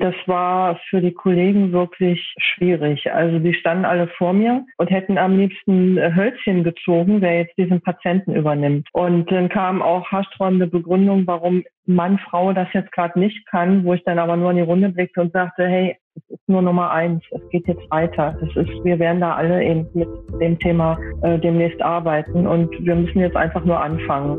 Das war für die Kollegen wirklich schwierig. Also die standen alle vor mir und hätten am liebsten Hölzchen gezogen, wer jetzt diesen Patienten übernimmt. Und dann kam auch haarsträubende Begründung, warum Mann, Frau das jetzt gerade nicht kann, wo ich dann aber nur in die Runde blickte und sagte, hey, es ist nur Nummer eins, es geht jetzt weiter. Es ist, wir werden da alle eben mit dem Thema äh, demnächst arbeiten und wir müssen jetzt einfach nur anfangen.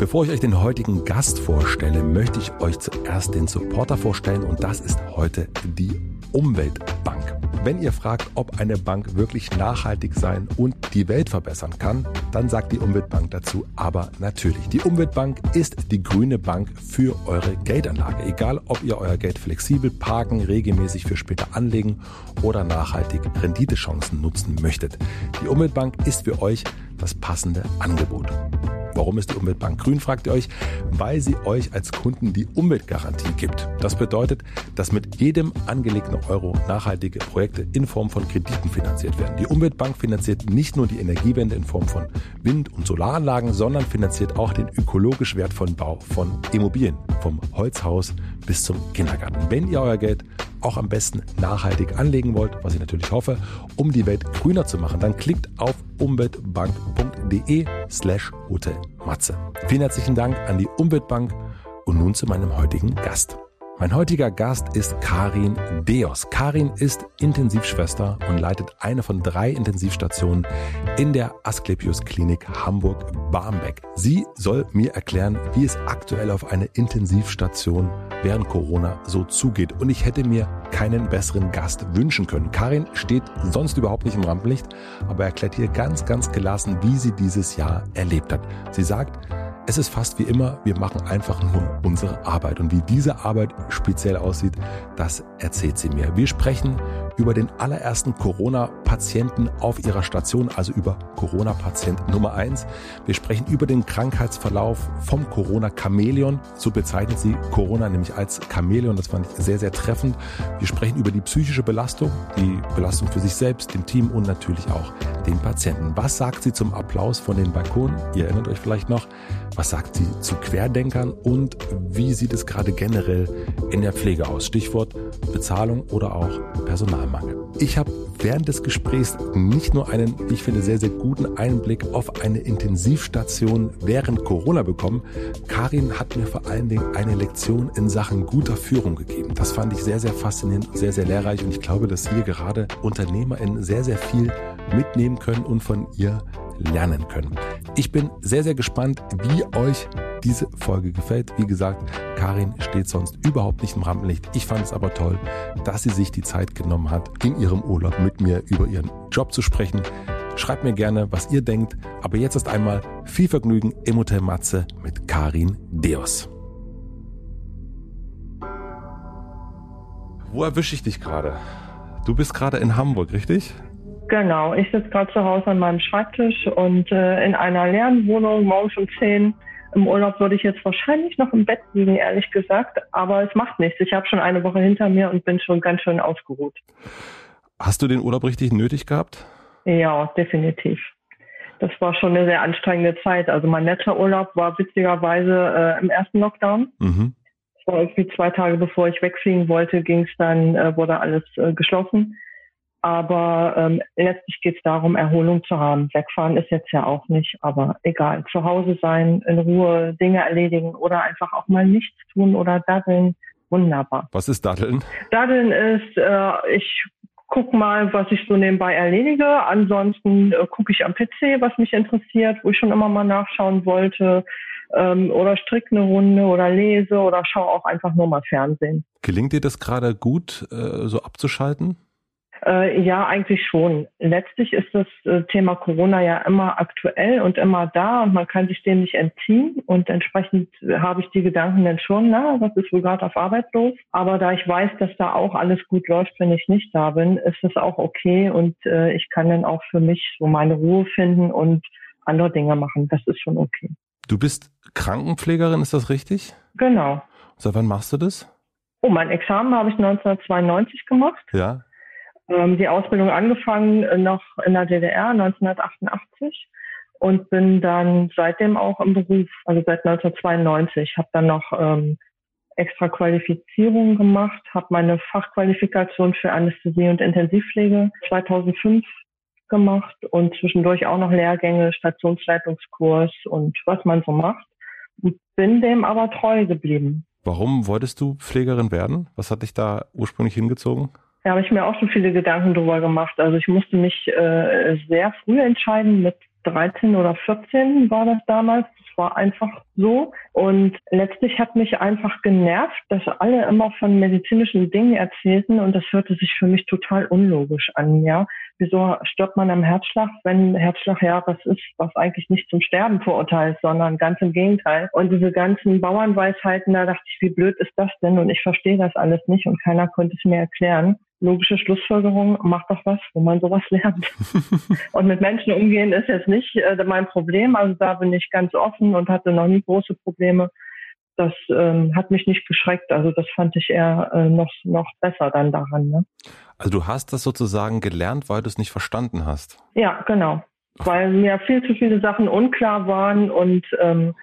Bevor ich euch den heutigen Gast vorstelle, möchte ich euch zuerst den Supporter vorstellen und das ist heute die Umweltbank. Wenn ihr fragt, ob eine Bank wirklich nachhaltig sein und die Welt verbessern kann, dann sagt die Umweltbank dazu aber natürlich. Die Umweltbank ist die grüne Bank für eure Geldanlage. Egal, ob ihr euer Geld flexibel parken, regelmäßig für später anlegen oder nachhaltig Renditechancen nutzen möchtet. Die Umweltbank ist für euch das passende Angebot. Warum ist die Umweltbank grün, fragt ihr euch? Weil sie euch als Kunden die Umweltgarantie gibt. Das bedeutet, dass mit jedem angelegten Euro nachhaltige Projekte in Form von Krediten finanziert werden. Die Umweltbank finanziert nicht nur die Energiewende in Form von Wind- und Solaranlagen, sondern finanziert auch den ökologisch wertvollen Bau von Immobilien, vom Holzhaus bis zum Kindergarten. Wenn ihr euer Geld auch am besten nachhaltig anlegen wollt, was ich natürlich hoffe, um die Welt grüner zu machen, dann klickt auf umweltbank.de slash Hotel Matze. Vielen herzlichen Dank an die Umweltbank und nun zu meinem heutigen Gast. Mein heutiger Gast ist Karin Deos. Karin ist Intensivschwester und leitet eine von drei Intensivstationen in der Asklepios Klinik Hamburg-Barmbek. Sie soll mir erklären, wie es aktuell auf einer Intensivstation während Corona so zugeht. Und ich hätte mir keinen besseren Gast wünschen können. Karin steht sonst überhaupt nicht im Rampenlicht, aber erklärt hier ganz, ganz gelassen, wie sie dieses Jahr erlebt hat. Sie sagt, es ist fast wie immer, wir machen einfach nur unsere Arbeit. Und wie diese Arbeit speziell aussieht, das erzählt sie mir. Wir sprechen über den allerersten Corona-Patienten auf ihrer Station, also über Corona-Patient Nummer eins. Wir sprechen über den Krankheitsverlauf vom Corona-Chamäleon. So bezeichnet sie Corona nämlich als Chamäleon. Das fand ich sehr, sehr treffend. Wir sprechen über die psychische Belastung, die Belastung für sich selbst, dem Team und natürlich auch den Patienten. Was sagt sie zum Applaus von den Balkonen? Ihr erinnert euch vielleicht noch. Was sagt sie zu Querdenkern und wie sieht es gerade generell in der Pflege aus? Stichwort Bezahlung oder auch Personalmangel. Ich habe während des Gesprächs nicht nur einen, ich finde, sehr, sehr guten Einblick auf eine Intensivstation während Corona bekommen. Karin hat mir vor allen Dingen eine Lektion in Sachen guter Führung gegeben. Das fand ich sehr, sehr faszinierend sehr, sehr lehrreich und ich glaube, dass hier gerade UnternehmerInnen sehr, sehr viel mitnehmen können und von ihr lernen können. Ich bin sehr, sehr gespannt, wie euch diese Folge gefällt. Wie gesagt, Karin steht sonst überhaupt nicht im Rampenlicht. Ich fand es aber toll, dass sie sich die Zeit genommen hat, in ihrem Urlaub mit mir über ihren Job zu sprechen. Schreibt mir gerne, was ihr denkt. Aber jetzt ist einmal viel Vergnügen im Hotel Matze mit Karin Deos. Wo erwische ich dich gerade? Du bist gerade in Hamburg, richtig? Genau, ich sitze gerade zu Hause an meinem Schreibtisch und äh, in einer leeren Wohnung morgens um 10. Im Urlaub würde ich jetzt wahrscheinlich noch im Bett liegen, ehrlich gesagt, aber es macht nichts. Ich habe schon eine Woche hinter mir und bin schon ganz schön ausgeruht. Hast du den Urlaub richtig nötig gehabt? Ja, definitiv. Das war schon eine sehr anstrengende Zeit. Also mein letzter Urlaub war witzigerweise äh, im ersten Lockdown. Mhm. Das war irgendwie zwei Tage bevor ich wegfliegen wollte, ging es dann, äh, wurde alles äh, geschlossen. Aber ähm, letztlich geht es darum, Erholung zu haben. Wegfahren ist jetzt ja auch nicht, aber egal. Zu Hause sein, in Ruhe Dinge erledigen oder einfach auch mal nichts tun oder daddeln. Wunderbar. Was ist Daddeln? Daddeln ist, äh, ich guck mal, was ich so nebenbei erledige. Ansonsten äh, gucke ich am PC, was mich interessiert, wo ich schon immer mal nachschauen wollte. Ähm, oder stricke eine Runde oder lese oder schaue auch einfach nur mal Fernsehen. Gelingt dir das gerade gut, äh, so abzuschalten? Äh, ja, eigentlich schon. Letztlich ist das äh, Thema Corona ja immer aktuell und immer da und man kann sich dem nicht entziehen. Und entsprechend habe ich die Gedanken dann schon, na, was ist wohl gerade auf Arbeit los? Aber da ich weiß, dass da auch alles gut läuft, wenn ich nicht da bin, ist das auch okay und äh, ich kann dann auch für mich so meine Ruhe finden und andere Dinge machen. Das ist schon okay. Du bist Krankenpflegerin, ist das richtig? Genau. Seit wann machst du das? Oh, mein Examen habe ich 1992 gemacht. Ja ähm, die Ausbildung angefangen äh, noch in der DDR 1988 und bin dann seitdem auch im Beruf, also seit 1992, habe dann noch ähm, extra Qualifizierung gemacht, habe meine Fachqualifikation für Anästhesie und Intensivpflege 2005 gemacht und zwischendurch auch noch Lehrgänge, Stationsleitungskurs und was man so macht. Und bin dem aber treu geblieben. Warum wolltest du Pflegerin werden? Was hat dich da ursprünglich hingezogen? Da habe ich mir auch schon viele Gedanken drüber gemacht. Also ich musste mich äh, sehr früh entscheiden. Mit 13 oder 14 war das damals. Das war einfach so. Und letztlich hat mich einfach genervt, dass alle immer von medizinischen Dingen erzählten und das hörte sich für mich total unlogisch an. Ja, wieso stirbt man am Herzschlag, wenn Herzschlag ja was ist, was eigentlich nicht zum Sterben verurteilt, sondern ganz im Gegenteil. Und diese ganzen Bauernweisheiten, da dachte ich, wie blöd ist das denn? Und ich verstehe das alles nicht und keiner konnte es mir erklären logische Schlussfolgerung, mach doch was, wo man sowas lernt. und mit Menschen umgehen ist jetzt nicht äh, mein Problem. Also da bin ich ganz offen und hatte noch nie große Probleme. Das ähm, hat mich nicht geschreckt. Also das fand ich eher äh, noch, noch besser dann daran. Ne? Also du hast das sozusagen gelernt, weil du es nicht verstanden hast. Ja, genau. Weil mir viel zu viele Sachen unklar waren und ähm,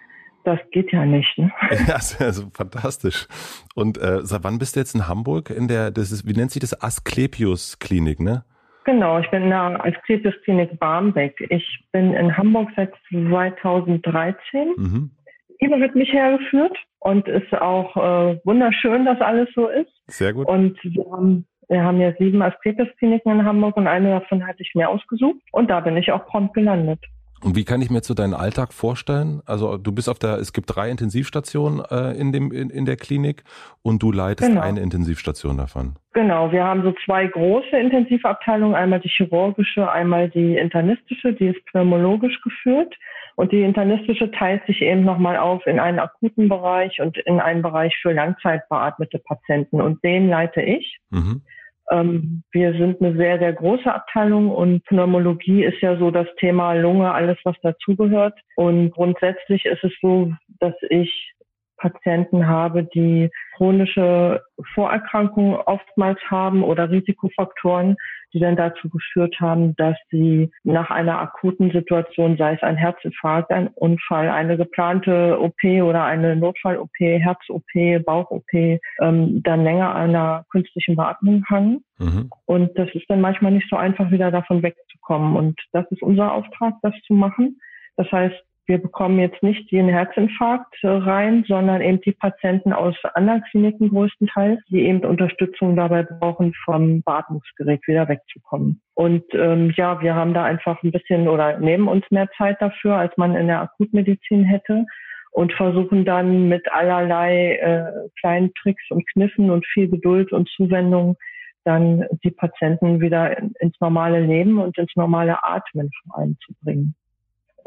das geht ja nicht. Ne? Ja, also fantastisch. Und äh, seit wann bist du jetzt in Hamburg? In der, das ist, wie nennt sich das? Asklepios Klinik, ne? Genau, ich bin in der Asklepios Klinik Barmbek. Ich bin in Hamburg seit 2013. Mhm. Ivo hat mich hergeführt und ist auch äh, wunderschön, dass alles so ist. Sehr gut. Und wir haben, wir haben ja sieben Asklepios Kliniken in Hamburg und eine davon hatte ich mir ausgesucht und da bin ich auch prompt gelandet. Und wie kann ich mir jetzt so deinen Alltag vorstellen? Also du bist auf der, es gibt drei Intensivstationen äh, in dem in, in der Klinik und du leitest genau. eine Intensivstation davon. Genau, wir haben so zwei große Intensivabteilungen, einmal die chirurgische, einmal die internistische, die ist pneumologisch geführt. Und die internistische teilt sich eben nochmal auf in einen akuten Bereich und in einen Bereich für langzeitbeatmete Patienten. Und den leite ich. Mhm. Ähm, wir sind eine sehr, sehr große Abteilung und Pneumologie ist ja so das Thema Lunge, alles was dazugehört. Und grundsätzlich ist es so, dass ich Patienten habe, die chronische Vorerkrankungen oftmals haben oder Risikofaktoren, die dann dazu geführt haben, dass sie nach einer akuten Situation, sei es ein Herzinfarkt, ein Unfall, eine geplante OP oder eine Notfall-OP, Herz-OP, Bauch-OP, ähm, dann länger einer künstlichen Beatmung hangen. Mhm. Und das ist dann manchmal nicht so einfach, wieder davon wegzukommen. Und das ist unser Auftrag, das zu machen. Das heißt, wir bekommen jetzt nicht den Herzinfarkt rein, sondern eben die Patienten aus anderen Kliniken größtenteils, die eben Unterstützung dabei brauchen, vom Beatmungsgerät wieder wegzukommen. Und ähm, ja, wir haben da einfach ein bisschen oder nehmen uns mehr Zeit dafür, als man in der Akutmedizin hätte und versuchen dann mit allerlei äh, kleinen Tricks und Kniffen und viel Geduld und Zuwendung dann die Patienten wieder ins normale Leben und ins normale Atmen vor allem zu bringen.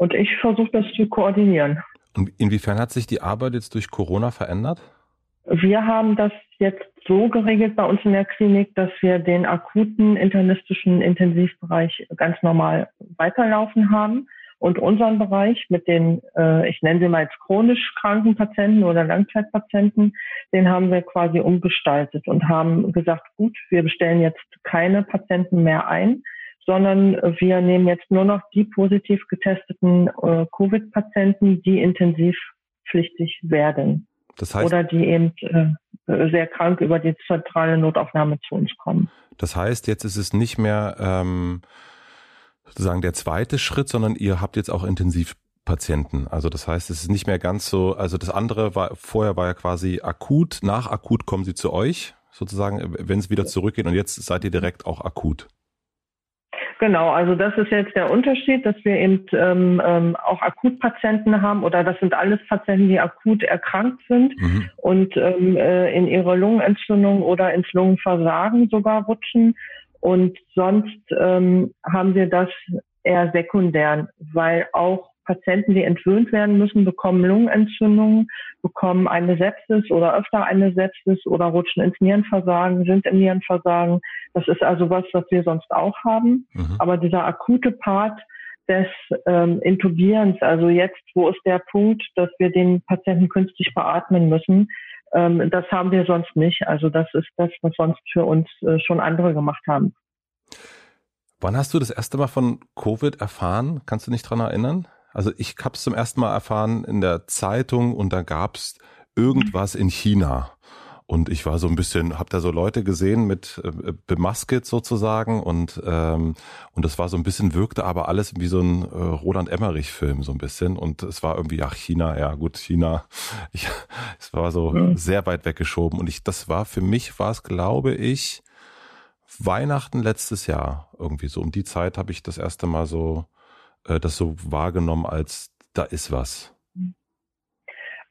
Und ich versuche das zu koordinieren. Und inwiefern hat sich die Arbeit jetzt durch Corona verändert? Wir haben das jetzt so geregelt bei uns in der Klinik, dass wir den akuten internistischen Intensivbereich ganz normal weiterlaufen haben und unseren Bereich mit den, äh, ich nenne sie mal jetzt chronisch kranken Patienten oder Langzeitpatienten, den haben wir quasi umgestaltet und haben gesagt, gut, wir bestellen jetzt keine Patienten mehr ein, sondern wir nehmen jetzt nur noch die positiv getesteten äh, Covid-Patienten, die intensivpflichtig werden. Das heißt, oder die eben äh, sehr krank über die zentrale Notaufnahme zu uns kommen. Das heißt, jetzt ist es nicht mehr ähm, sozusagen der zweite Schritt, sondern ihr habt jetzt auch Intensivpatienten. Also das heißt, es ist nicht mehr ganz so, also das andere war, vorher war ja quasi akut, nach akut kommen sie zu euch, sozusagen, wenn es wieder zurückgeht und jetzt seid ihr direkt auch akut. Genau, also das ist jetzt der Unterschied, dass wir eben ähm, ähm, auch Akutpatienten haben oder das sind alles Patienten, die akut erkrankt sind mhm. und ähm, äh, in ihre Lungenentzündung oder ins Lungenversagen sogar rutschen Und sonst ähm, haben wir das eher sekundär, weil auch Patienten, die entwöhnt werden müssen, bekommen Lungenentzündungen, bekommen eine Sepsis oder öfter eine Sepsis oder rutschen ins Nierenversagen, sind im Nierenversagen. Das ist also was, was wir sonst auch haben. Mhm. Aber dieser akute Part des ähm, Intubierens, also jetzt, wo ist der Punkt, dass wir den Patienten künstlich beatmen müssen, ähm, das haben wir sonst nicht. Also das ist das, was sonst für uns äh, schon andere gemacht haben. Wann hast du das erste Mal von Covid erfahren? Kannst du dich dran erinnern? Also ich habe es zum ersten Mal erfahren in der Zeitung und da gab es irgendwas in China. Und ich war so ein bisschen, habe da so Leute gesehen mit äh, bemasket sozusagen und ähm, und das war so ein bisschen wirkte aber alles wie so ein äh, Roland Emmerich Film so ein bisschen und es war irgendwie ach China ja gut China ich, es war so ja. sehr weit weggeschoben und ich das war für mich war es glaube ich Weihnachten letztes Jahr irgendwie so um die Zeit habe ich das erste Mal so äh, das so wahrgenommen als da ist was?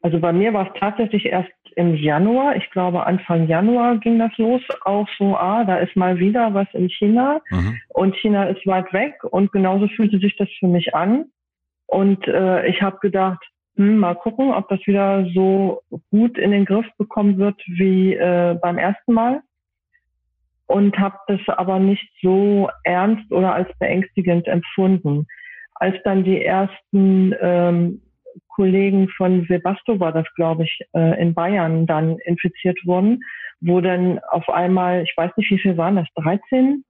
Also bei mir war es tatsächlich erst im Januar, ich glaube Anfang Januar ging das los, auch so, ah, da ist mal wieder was in China mhm. und China ist weit weg und genauso fühlte sich das für mich an. Und äh, ich habe gedacht, hm, mal gucken, ob das wieder so gut in den Griff bekommen wird wie äh, beim ersten Mal. Und habe das aber nicht so ernst oder als beängstigend empfunden als dann die ersten ähm, Kollegen von Webasto war das, glaube ich, äh, in Bayern dann infiziert wurden, wo dann auf einmal, ich weiß nicht, wie viel waren das, 13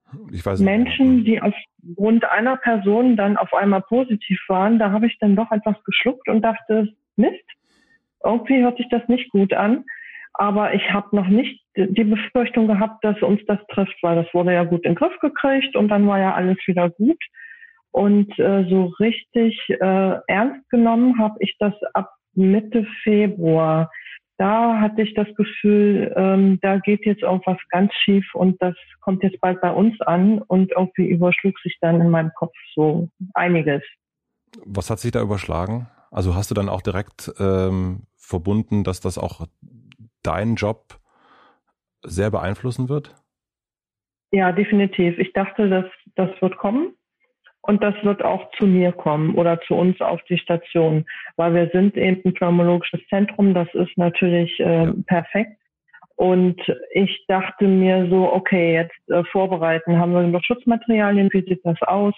Menschen, die aufgrund einer Person dann auf einmal positiv waren. Da habe ich dann doch etwas geschluckt und dachte, Mist, irgendwie hört sich das nicht gut an. Aber ich habe noch nicht die Befürchtung gehabt, dass uns das trifft, weil das wurde ja gut in den Griff gekriegt und dann war ja alles wieder gut. Und äh, so richtig äh, ernst genommen habe ich das ab Mitte Februar. Da hatte ich das Gefühl, ähm, da geht jetzt irgendwas ganz schief und das kommt jetzt bald bei uns an und irgendwie überschlug sich dann in meinem Kopf so einiges. Was hat sich da überschlagen? Also hast du dann auch direkt ähm, verbunden, dass das auch deinen Job sehr beeinflussen wird? Ja, definitiv. Ich dachte, dass das wird kommen. Und das wird auch zu mir kommen oder zu uns auf die Station, weil wir sind eben ein pneumologisches Zentrum. Das ist natürlich äh, ja. perfekt. Und ich dachte mir so, okay, jetzt äh, vorbereiten. Haben wir noch Schutzmaterialien? Wie sieht das aus?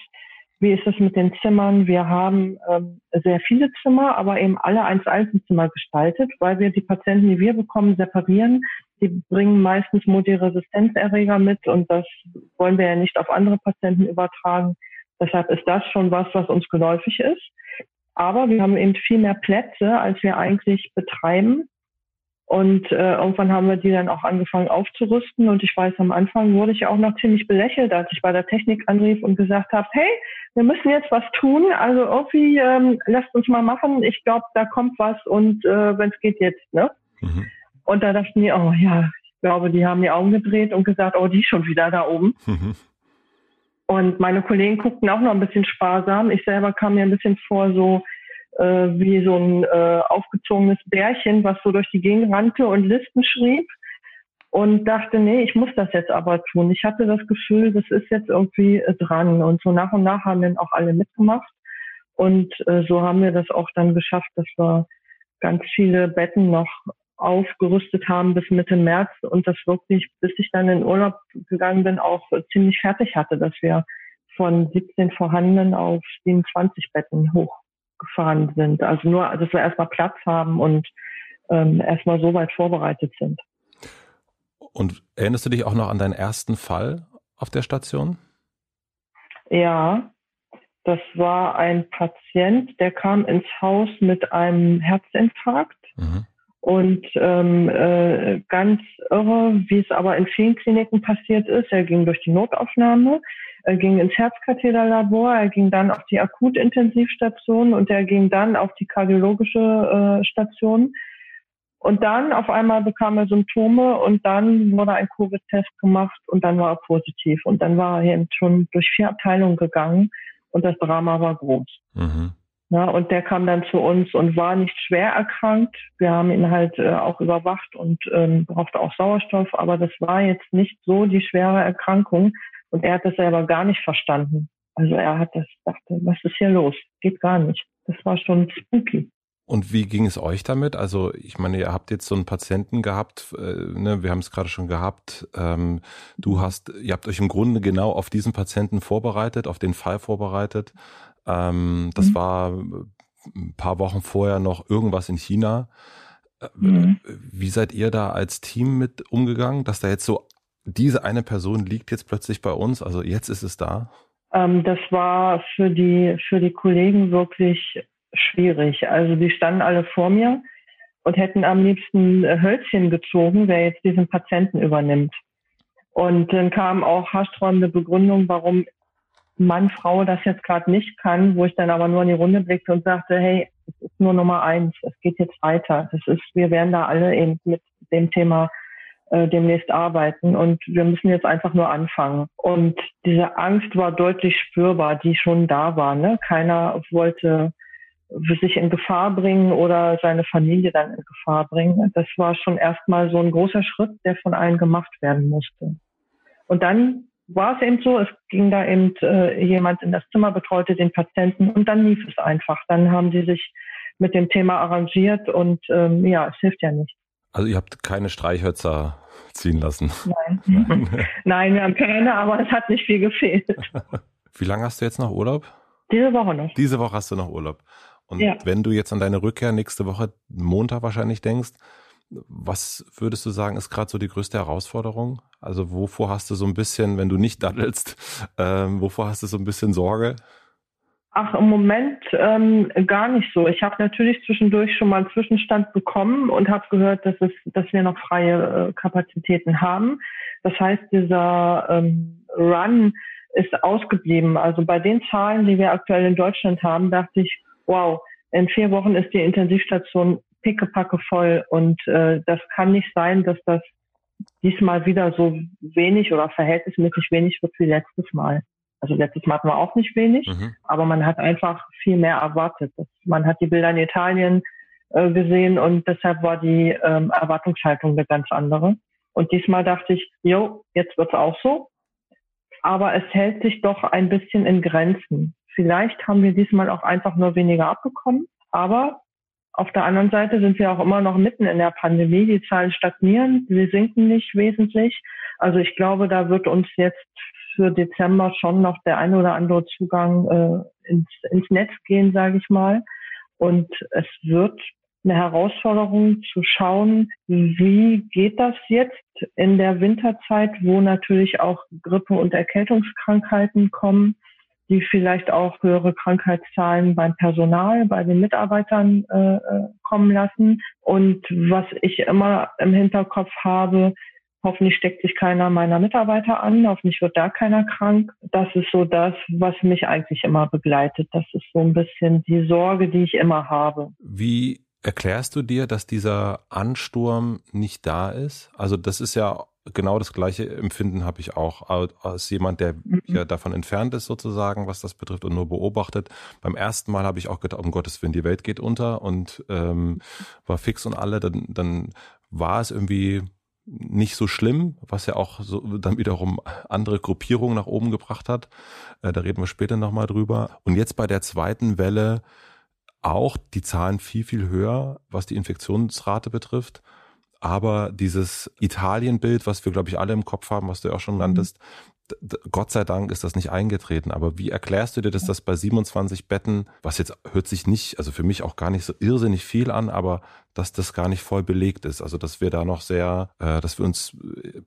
Wie ist es mit den Zimmern? Wir haben ähm, sehr viele Zimmer, aber eben alle eins Einzelzimmer gestaltet, weil wir die Patienten, die wir bekommen, separieren. Die bringen meistens Multiresistenzerreger mit und das wollen wir ja nicht auf andere Patienten übertragen. Deshalb ist das schon was, was uns geläufig ist. Aber wir haben eben viel mehr Plätze, als wir eigentlich betreiben. Und äh, irgendwann haben wir die dann auch angefangen aufzurüsten. Und ich weiß, am Anfang wurde ich auch noch ziemlich belächelt, als ich bei der Technik anrief und gesagt habe, hey, wir müssen jetzt was tun. Also irgendwie ähm, lasst uns mal machen. Ich glaube, da kommt was und äh, wenn es geht jetzt. Ne? Mhm. Und da dachten wir, oh ja, ich glaube, die haben die Augen gedreht und gesagt, oh, die schon wieder da oben. Mhm. Und meine Kollegen guckten auch noch ein bisschen sparsam. Ich selber kam mir ein bisschen vor so äh, wie so ein äh, aufgezogenes Bärchen, was so durch die Gegend rannte und Listen schrieb und dachte, nee, ich muss das jetzt aber tun. Ich hatte das Gefühl, das ist jetzt irgendwie äh, dran. Und so nach und nach haben dann auch alle mitgemacht. Und äh, so haben wir das auch dann geschafft, dass wir ganz viele Betten noch aufgerüstet haben bis Mitte März und das wirklich, bis ich dann in Urlaub gegangen bin, auch ziemlich fertig hatte, dass wir von 17 vorhandenen auf 27 Betten hochgefahren sind. Also nur, dass wir erstmal Platz haben und ähm, erstmal so weit vorbereitet sind. Und erinnerst du dich auch noch an deinen ersten Fall auf der Station? Ja, das war ein Patient, der kam ins Haus mit einem Herzinfarkt. Mhm und ähm, äh, ganz irre, wie es aber in vielen Kliniken passiert ist. Er ging durch die Notaufnahme, er ging ins Herzkatheterlabor, er ging dann auf die Akutintensivstation und er ging dann auf die kardiologische äh, Station. Und dann auf einmal bekam er Symptome und dann wurde ein Covid-Test gemacht und dann war er positiv. Und dann war er eben schon durch vier Abteilungen gegangen und das Drama war groß. Mhm. Ja, und der kam dann zu uns und war nicht schwer erkrankt. Wir haben ihn halt äh, auch überwacht und ähm, brauchte auch Sauerstoff, aber das war jetzt nicht so die schwere Erkrankung. Und er hat das selber gar nicht verstanden. Also er hat das, dachte, was ist hier los? Geht gar nicht. Das war schon spooky. Und wie ging es euch damit? Also ich meine, ihr habt jetzt so einen Patienten gehabt, äh, ne, wir haben es gerade schon gehabt. Ähm, du hast, ihr habt euch im Grunde genau auf diesen Patienten vorbereitet, auf den Fall vorbereitet. Ähm, das mhm. war ein paar Wochen vorher noch irgendwas in China. Äh, mhm. Wie seid ihr da als Team mit umgegangen, dass da jetzt so diese eine Person liegt jetzt plötzlich bei uns? Also jetzt ist es da. Ähm, das war für die für die Kollegen wirklich schwierig. Also die standen alle vor mir und hätten am liebsten Hölzchen gezogen, wer jetzt diesen Patienten übernimmt. Und dann kam auch haarsträubende Begründung, warum Mann, Frau das jetzt gerade nicht kann, wo ich dann aber nur in die Runde blickte und sagte, hey, es ist nur Nummer eins, es geht jetzt weiter. Das ist, wir werden da alle eben mit dem Thema äh, demnächst arbeiten und wir müssen jetzt einfach nur anfangen. Und diese Angst war deutlich spürbar, die schon da war. Ne? Keiner wollte sich in Gefahr bringen oder seine Familie dann in Gefahr bringen. Das war schon erstmal so ein großer Schritt, der von allen gemacht werden musste. Und dann war es eben so, es ging da eben äh, jemand in das Zimmer, betreute den Patienten und dann lief es einfach. Dann haben sie sich mit dem Thema arrangiert und ähm, ja, es hilft ja nicht. Also ihr habt keine Streichhölzer ziehen lassen? Nein. Nein. Nein, wir haben keine, aber es hat nicht viel gefehlt. Wie lange hast du jetzt noch Urlaub? Diese Woche noch. Diese Woche hast du noch Urlaub. Und ja. wenn du jetzt an deine Rückkehr nächste Woche, Montag wahrscheinlich denkst, was würdest du sagen, ist gerade so die größte Herausforderung? Also wovor hast du so ein bisschen, wenn du nicht daddelst, ähm, wovor hast du so ein bisschen Sorge? Ach, im Moment ähm, gar nicht so. Ich habe natürlich zwischendurch schon mal einen Zwischenstand bekommen und habe gehört, dass es, dass wir noch freie äh, Kapazitäten haben. Das heißt, dieser ähm, Run ist ausgeblieben. Also bei den Zahlen, die wir aktuell in Deutschland haben, dachte ich, wow, in vier Wochen ist die Intensivstation pickepacke voll und äh, das kann nicht sein, dass das diesmal wieder so wenig oder verhältnismäßig wenig wird wie letztes Mal. Also letztes Mal hatten wir auch nicht wenig, mhm. aber man hat einfach viel mehr erwartet. Man hat die Bilder in Italien äh, gesehen und deshalb war die ähm, Erwartungshaltung eine ganz andere. Und diesmal dachte ich, jo, jetzt wird's auch so. Aber es hält sich doch ein bisschen in Grenzen. Vielleicht haben wir diesmal auch einfach nur weniger abbekommen, aber auf der anderen Seite sind wir auch immer noch mitten in der Pandemie. Die Zahlen stagnieren, sie sinken nicht wesentlich. Also ich glaube, da wird uns jetzt für Dezember schon noch der ein oder andere Zugang äh, ins, ins Netz gehen, sage ich mal. Und es wird eine Herausforderung zu schauen, wie geht das jetzt in der Winterzeit, wo natürlich auch Grippe und Erkältungskrankheiten kommen die vielleicht auch höhere Krankheitszahlen beim Personal, bei den Mitarbeitern äh, äh, kommen lassen. Und was ich immer im Hinterkopf habe, hoffentlich steckt sich keiner meiner Mitarbeiter an, hoffentlich wird da keiner krank. Das ist so das, was mich eigentlich immer begleitet. Das ist so ein bisschen die Sorge, die ich immer habe. Wie erklärst du dir, dass dieser Ansturm nicht da ist? Also das ist ja genau das gleiche Empfinden habe ich auch als jemand, der mhm. ja davon entfernt ist sozusagen, was das betrifft und nur beobachtet. Beim ersten Mal habe ich auch gedacht, um Gottes Willen, die Welt geht unter und ähm, war fix und alle. Dann, dann war es irgendwie nicht so schlimm, was ja auch so dann wiederum andere Gruppierungen nach oben gebracht hat. Äh, da reden wir später nochmal drüber. Und jetzt bei der zweiten Welle auch die Zahlen viel, viel höher, was die Infektionsrate betrifft. Aber dieses Italien-Bild, was wir, glaube ich, alle im Kopf haben, was du ja auch schon nanntest, Gott sei Dank ist das nicht eingetreten. Aber wie erklärst du dir, dass das bei 27 Betten, was jetzt hört sich nicht, also für mich auch gar nicht so irrsinnig viel an, aber dass das gar nicht voll belegt ist. Also dass wir da noch sehr, äh, dass wir uns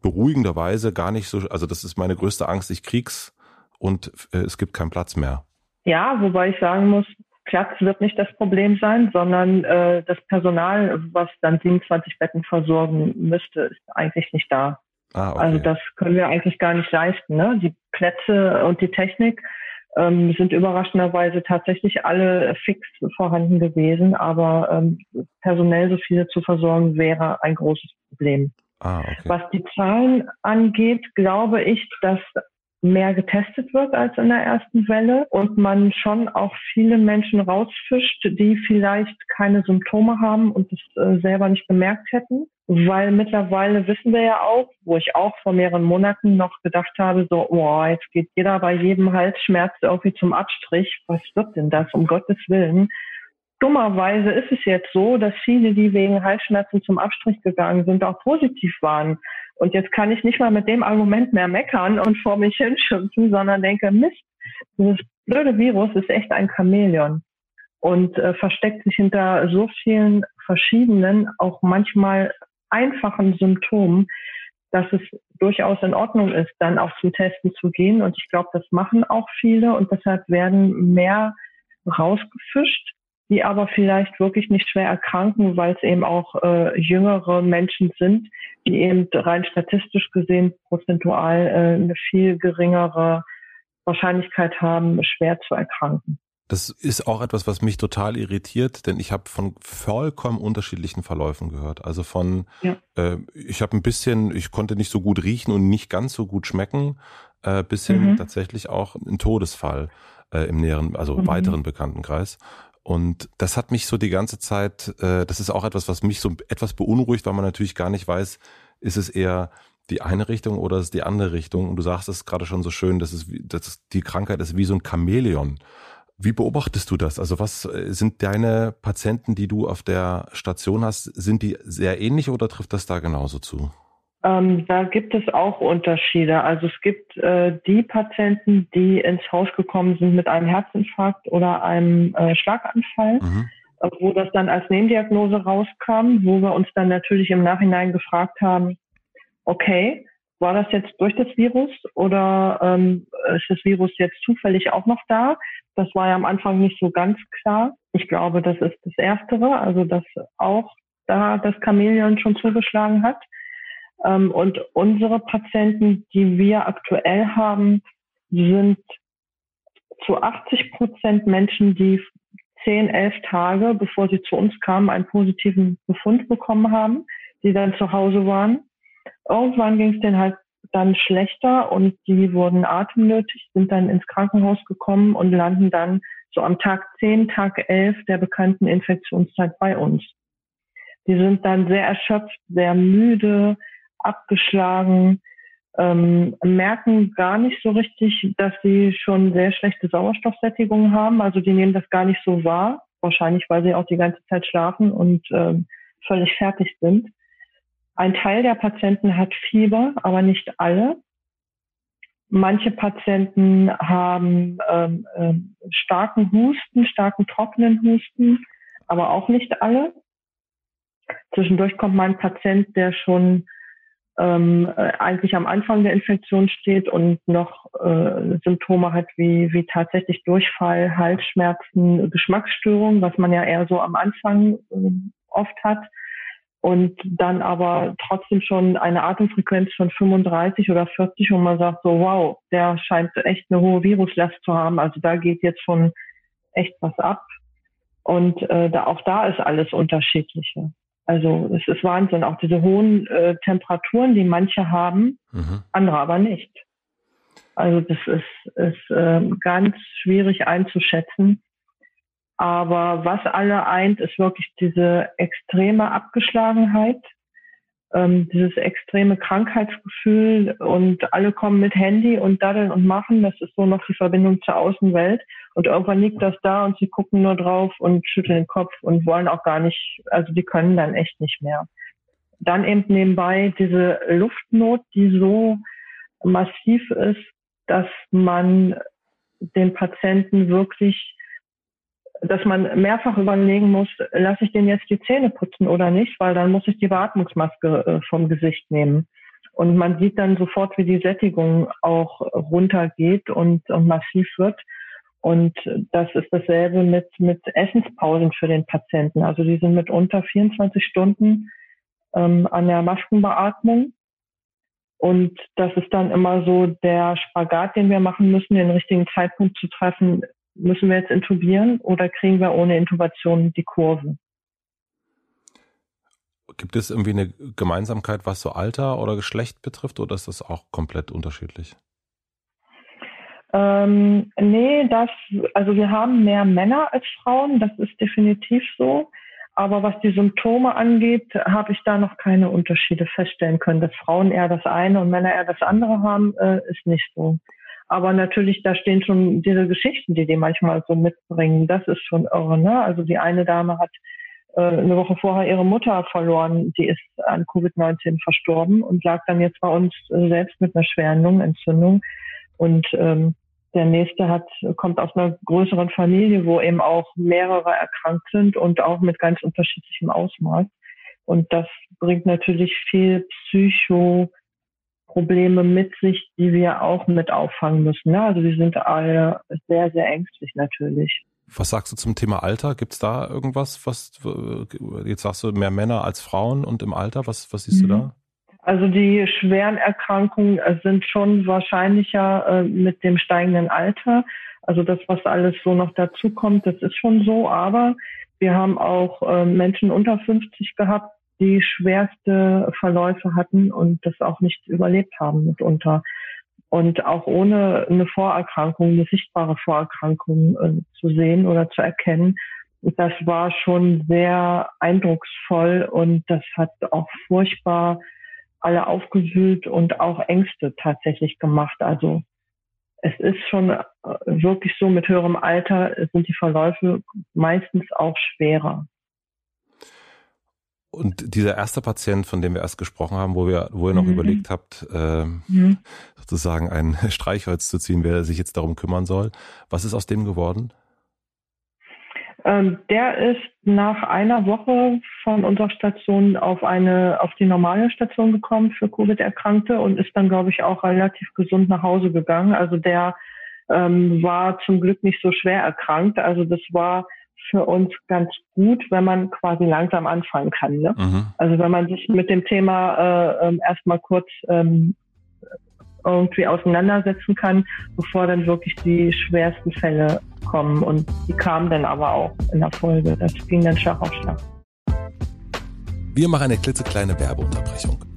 beruhigenderweise gar nicht so, also das ist meine größte Angst, ich krieg's und äh, es gibt keinen Platz mehr. Ja, wobei ich sagen muss, Platz wird nicht das Problem sein, sondern äh, das Personal, was dann 27 Betten versorgen müsste, ist eigentlich nicht da. Ah, okay. Also das können wir eigentlich gar nicht leisten. Ne? Die Plätze und die Technik ähm, sind überraschenderweise tatsächlich alle fix vorhanden gewesen, aber ähm, personell so viele zu versorgen wäre ein großes Problem. Ah, okay. Was die Zahlen angeht, glaube ich, dass mehr getestet wird als in der ersten Welle und man schon auch viele Menschen rausfischt, die vielleicht keine Symptome haben und es äh, selber nicht bemerkt hätten. Weil mittlerweile wissen wir ja auch, wo ich auch vor mehreren Monaten noch gedacht habe, so, oh, jetzt geht jeder bei jedem Halsschmerz irgendwie zum Abstrich. Was wird denn das, um Gottes Willen? Dummerweise ist es jetzt so, dass viele, die wegen Halsschmerzen zum Abstrich gegangen sind, auch positiv waren. Und jetzt kann ich nicht mal mit dem Argument mehr meckern und vor mich hinschimpfen, sondern denke, Mist, dieses blöde Virus ist echt ein Chamäleon und äh, versteckt sich hinter so vielen verschiedenen, auch manchmal einfachen Symptomen, dass es durchaus in Ordnung ist, dann auch zum Testen zu gehen. Und ich glaube, das machen auch viele und deshalb werden mehr rausgefischt die aber vielleicht wirklich nicht schwer erkranken, weil es eben auch äh, jüngere Menschen sind, die eben rein statistisch gesehen prozentual äh, eine viel geringere Wahrscheinlichkeit haben, schwer zu erkranken. Das ist auch etwas, was mich total irritiert, denn ich habe von vollkommen unterschiedlichen Verläufen gehört. Also von, ja. äh, ich habe ein bisschen, ich konnte nicht so gut riechen und nicht ganz so gut schmecken, äh, bis hin mhm. tatsächlich auch ein Todesfall äh, im näheren, also mhm. weiteren Bekanntenkreis. Und das hat mich so die ganze Zeit, äh, das ist auch etwas, was mich so etwas beunruhigt, weil man natürlich gar nicht weiß, ist es eher die eine Richtung oder ist es die andere Richtung. Und du sagst es gerade schon so schön, dass es, dass die Krankheit ist wie so ein Chamäleon. Wie beobachtest du das? Also was äh, sind deine Patienten, die du auf der Station hast, sind die sehr ähnlich oder trifft das da genauso zu? Ähm, da gibt es auch Unterschiede. Also es gibt äh, die Patienten, die ins Haus gekommen sind mit einem Herzinfarkt oder einem äh, Schlaganfall, mhm. äh, wo das dann als Nebendiagnose rauskam, wo wir uns dann natürlich im Nachhinein gefragt haben, okay, war das jetzt durch das Virus oder ähm, ist das Virus jetzt zufällig auch noch da? Das war ja am Anfang nicht so ganz klar. Ich glaube, das ist das Erstere, also dass auch da das Chamäleon schon zugeschlagen hat. Ähm, und unsere Patienten, die wir aktuell haben, sind zu 80 Prozent Menschen, die 10, 11 Tage, bevor sie zu uns kamen, einen positiven Befund bekommen haben, die dann zu Hause waren. Irgendwann ging es denen halt dann schlechter und die wurden atemnötig, sind dann ins Krankenhaus gekommen und landen dann so am Tag 10, Tag 11 der bekannten Infektionszeit bei uns. Die sind dann sehr erschöpft, sehr müde, abgeschlagen, ähm, merken gar nicht so richtig, dass sie schon sehr schlechte Sauerstoffsättigung haben. Also die nehmen das gar nicht so wahr. Wahrscheinlich, weil sie auch die ganze Zeit schlafen und ähm, völlig fertig sind. Ein Teil der Patienten hat Fieber, aber nicht alle. Manche Patienten haben ähm, äh, starken Husten, starken trockenen Husten, aber auch nicht alle. Zwischendurch kommt mal ein Patient, der schon ähm, äh, eigentlich am Anfang der Infektion steht und noch äh, Symptome hat wie, wie tatsächlich Durchfall, Halsschmerzen, Geschmacksstörungen, was man ja eher so am Anfang äh, oft hat. Und dann aber trotzdem schon eine Atemfrequenz von 35 oder 40 und man sagt so, wow, der scheint echt eine hohe Viruslast zu haben. Also da geht jetzt schon echt was ab. Und äh, da, auch da ist alles Unterschiedliche. Also es ist Wahnsinn, auch diese hohen äh, Temperaturen, die manche haben, mhm. andere aber nicht. Also das ist, ist äh, ganz schwierig einzuschätzen. Aber was alle eint, ist wirklich diese extreme Abgeschlagenheit ähm, dieses extreme Krankheitsgefühl und alle kommen mit Handy und daddeln und machen. Das ist so noch die Verbindung zur Außenwelt. Und irgendwann liegt das da und sie gucken nur drauf und schütteln den Kopf und wollen auch gar nicht, also die können dann echt nicht mehr. Dann eben nebenbei diese Luftnot, die so massiv ist, dass man den Patienten wirklich dass man mehrfach überlegen muss, lasse ich den jetzt die Zähne putzen oder nicht, weil dann muss ich die Beatmungsmaske äh, vom Gesicht nehmen. Und man sieht dann sofort, wie die Sättigung auch runtergeht und, und massiv wird. Und das ist dasselbe mit, mit Essenspausen für den Patienten. Also die sind mitunter 24 Stunden ähm, an der Maskenbeatmung. Und das ist dann immer so der Spagat, den wir machen müssen, den richtigen Zeitpunkt zu treffen müssen wir jetzt intubieren oder kriegen wir ohne Intubation die Kurve? Gibt es irgendwie eine Gemeinsamkeit, was so Alter oder Geschlecht betrifft, oder ist das auch komplett unterschiedlich? Ähm, nee, das, also wir haben mehr Männer als Frauen, das ist definitiv so. Aber was die Symptome angeht, habe ich da noch keine Unterschiede feststellen können. Dass Frauen eher das eine und Männer eher das andere haben, äh, ist nicht so. Aber natürlich, da stehen schon diese Geschichten, die die manchmal so mitbringen. Das ist schon irre. Ne? Also die eine Dame hat äh, eine Woche vorher ihre Mutter verloren. Die ist an Covid-19 verstorben und lag dann jetzt bei uns äh, selbst mit einer schweren Lungenentzündung. Und ähm, der nächste hat, kommt aus einer größeren Familie, wo eben auch mehrere erkrankt sind und auch mit ganz unterschiedlichem Ausmaß. Und das bringt natürlich viel Psychoprobleme mit sich, die wir auch mit auffangen müssen. Ja, also die sind alle sehr, sehr ängstlich natürlich. Was sagst du zum Thema Alter? Gibt es da irgendwas, was jetzt sagst du mehr Männer als Frauen und im Alter? Was, was siehst mhm. du da? Also die schweren Erkrankungen äh, sind schon wahrscheinlicher äh, mit dem steigenden Alter. Also das, was alles so noch dazu kommt, das ist schon so. Aber wir haben auch äh, Menschen unter 50 gehabt, die schwerste Verläufe hatten und das auch nicht überlebt haben mitunter. Und auch ohne eine Vorerkrankung, eine sichtbare Vorerkrankung äh, zu sehen oder zu erkennen, das war schon sehr eindrucksvoll und das hat auch furchtbar alle aufgewühlt und auch Ängste tatsächlich gemacht. Also es ist schon äh, wirklich so, mit höherem Alter sind die Verläufe meistens auch schwerer. Und dieser erste Patient, von dem wir erst gesprochen haben, wo wir, wo ihr noch mhm. überlegt habt, äh, mhm. sozusagen ein Streichholz zu ziehen, wer sich jetzt darum kümmern soll, was ist aus dem geworden? Ähm, der ist nach einer Woche von unserer Station auf eine, auf die normale Station gekommen für Covid-Erkrankte und ist dann, glaube ich, auch relativ gesund nach Hause gegangen. Also der ähm, war zum Glück nicht so schwer erkrankt. Also das war für uns ganz gut, wenn man quasi langsam anfangen kann. Ne? Mhm. Also wenn man sich mit dem Thema äh, ähm, erstmal kurz ähm, irgendwie auseinandersetzen kann, bevor dann wirklich die schwersten Fälle kommen. Und die kamen dann aber auch in der Folge. Das ging dann Schlag auf Schlag. Wir machen eine klitzekleine Werbeunterbrechung.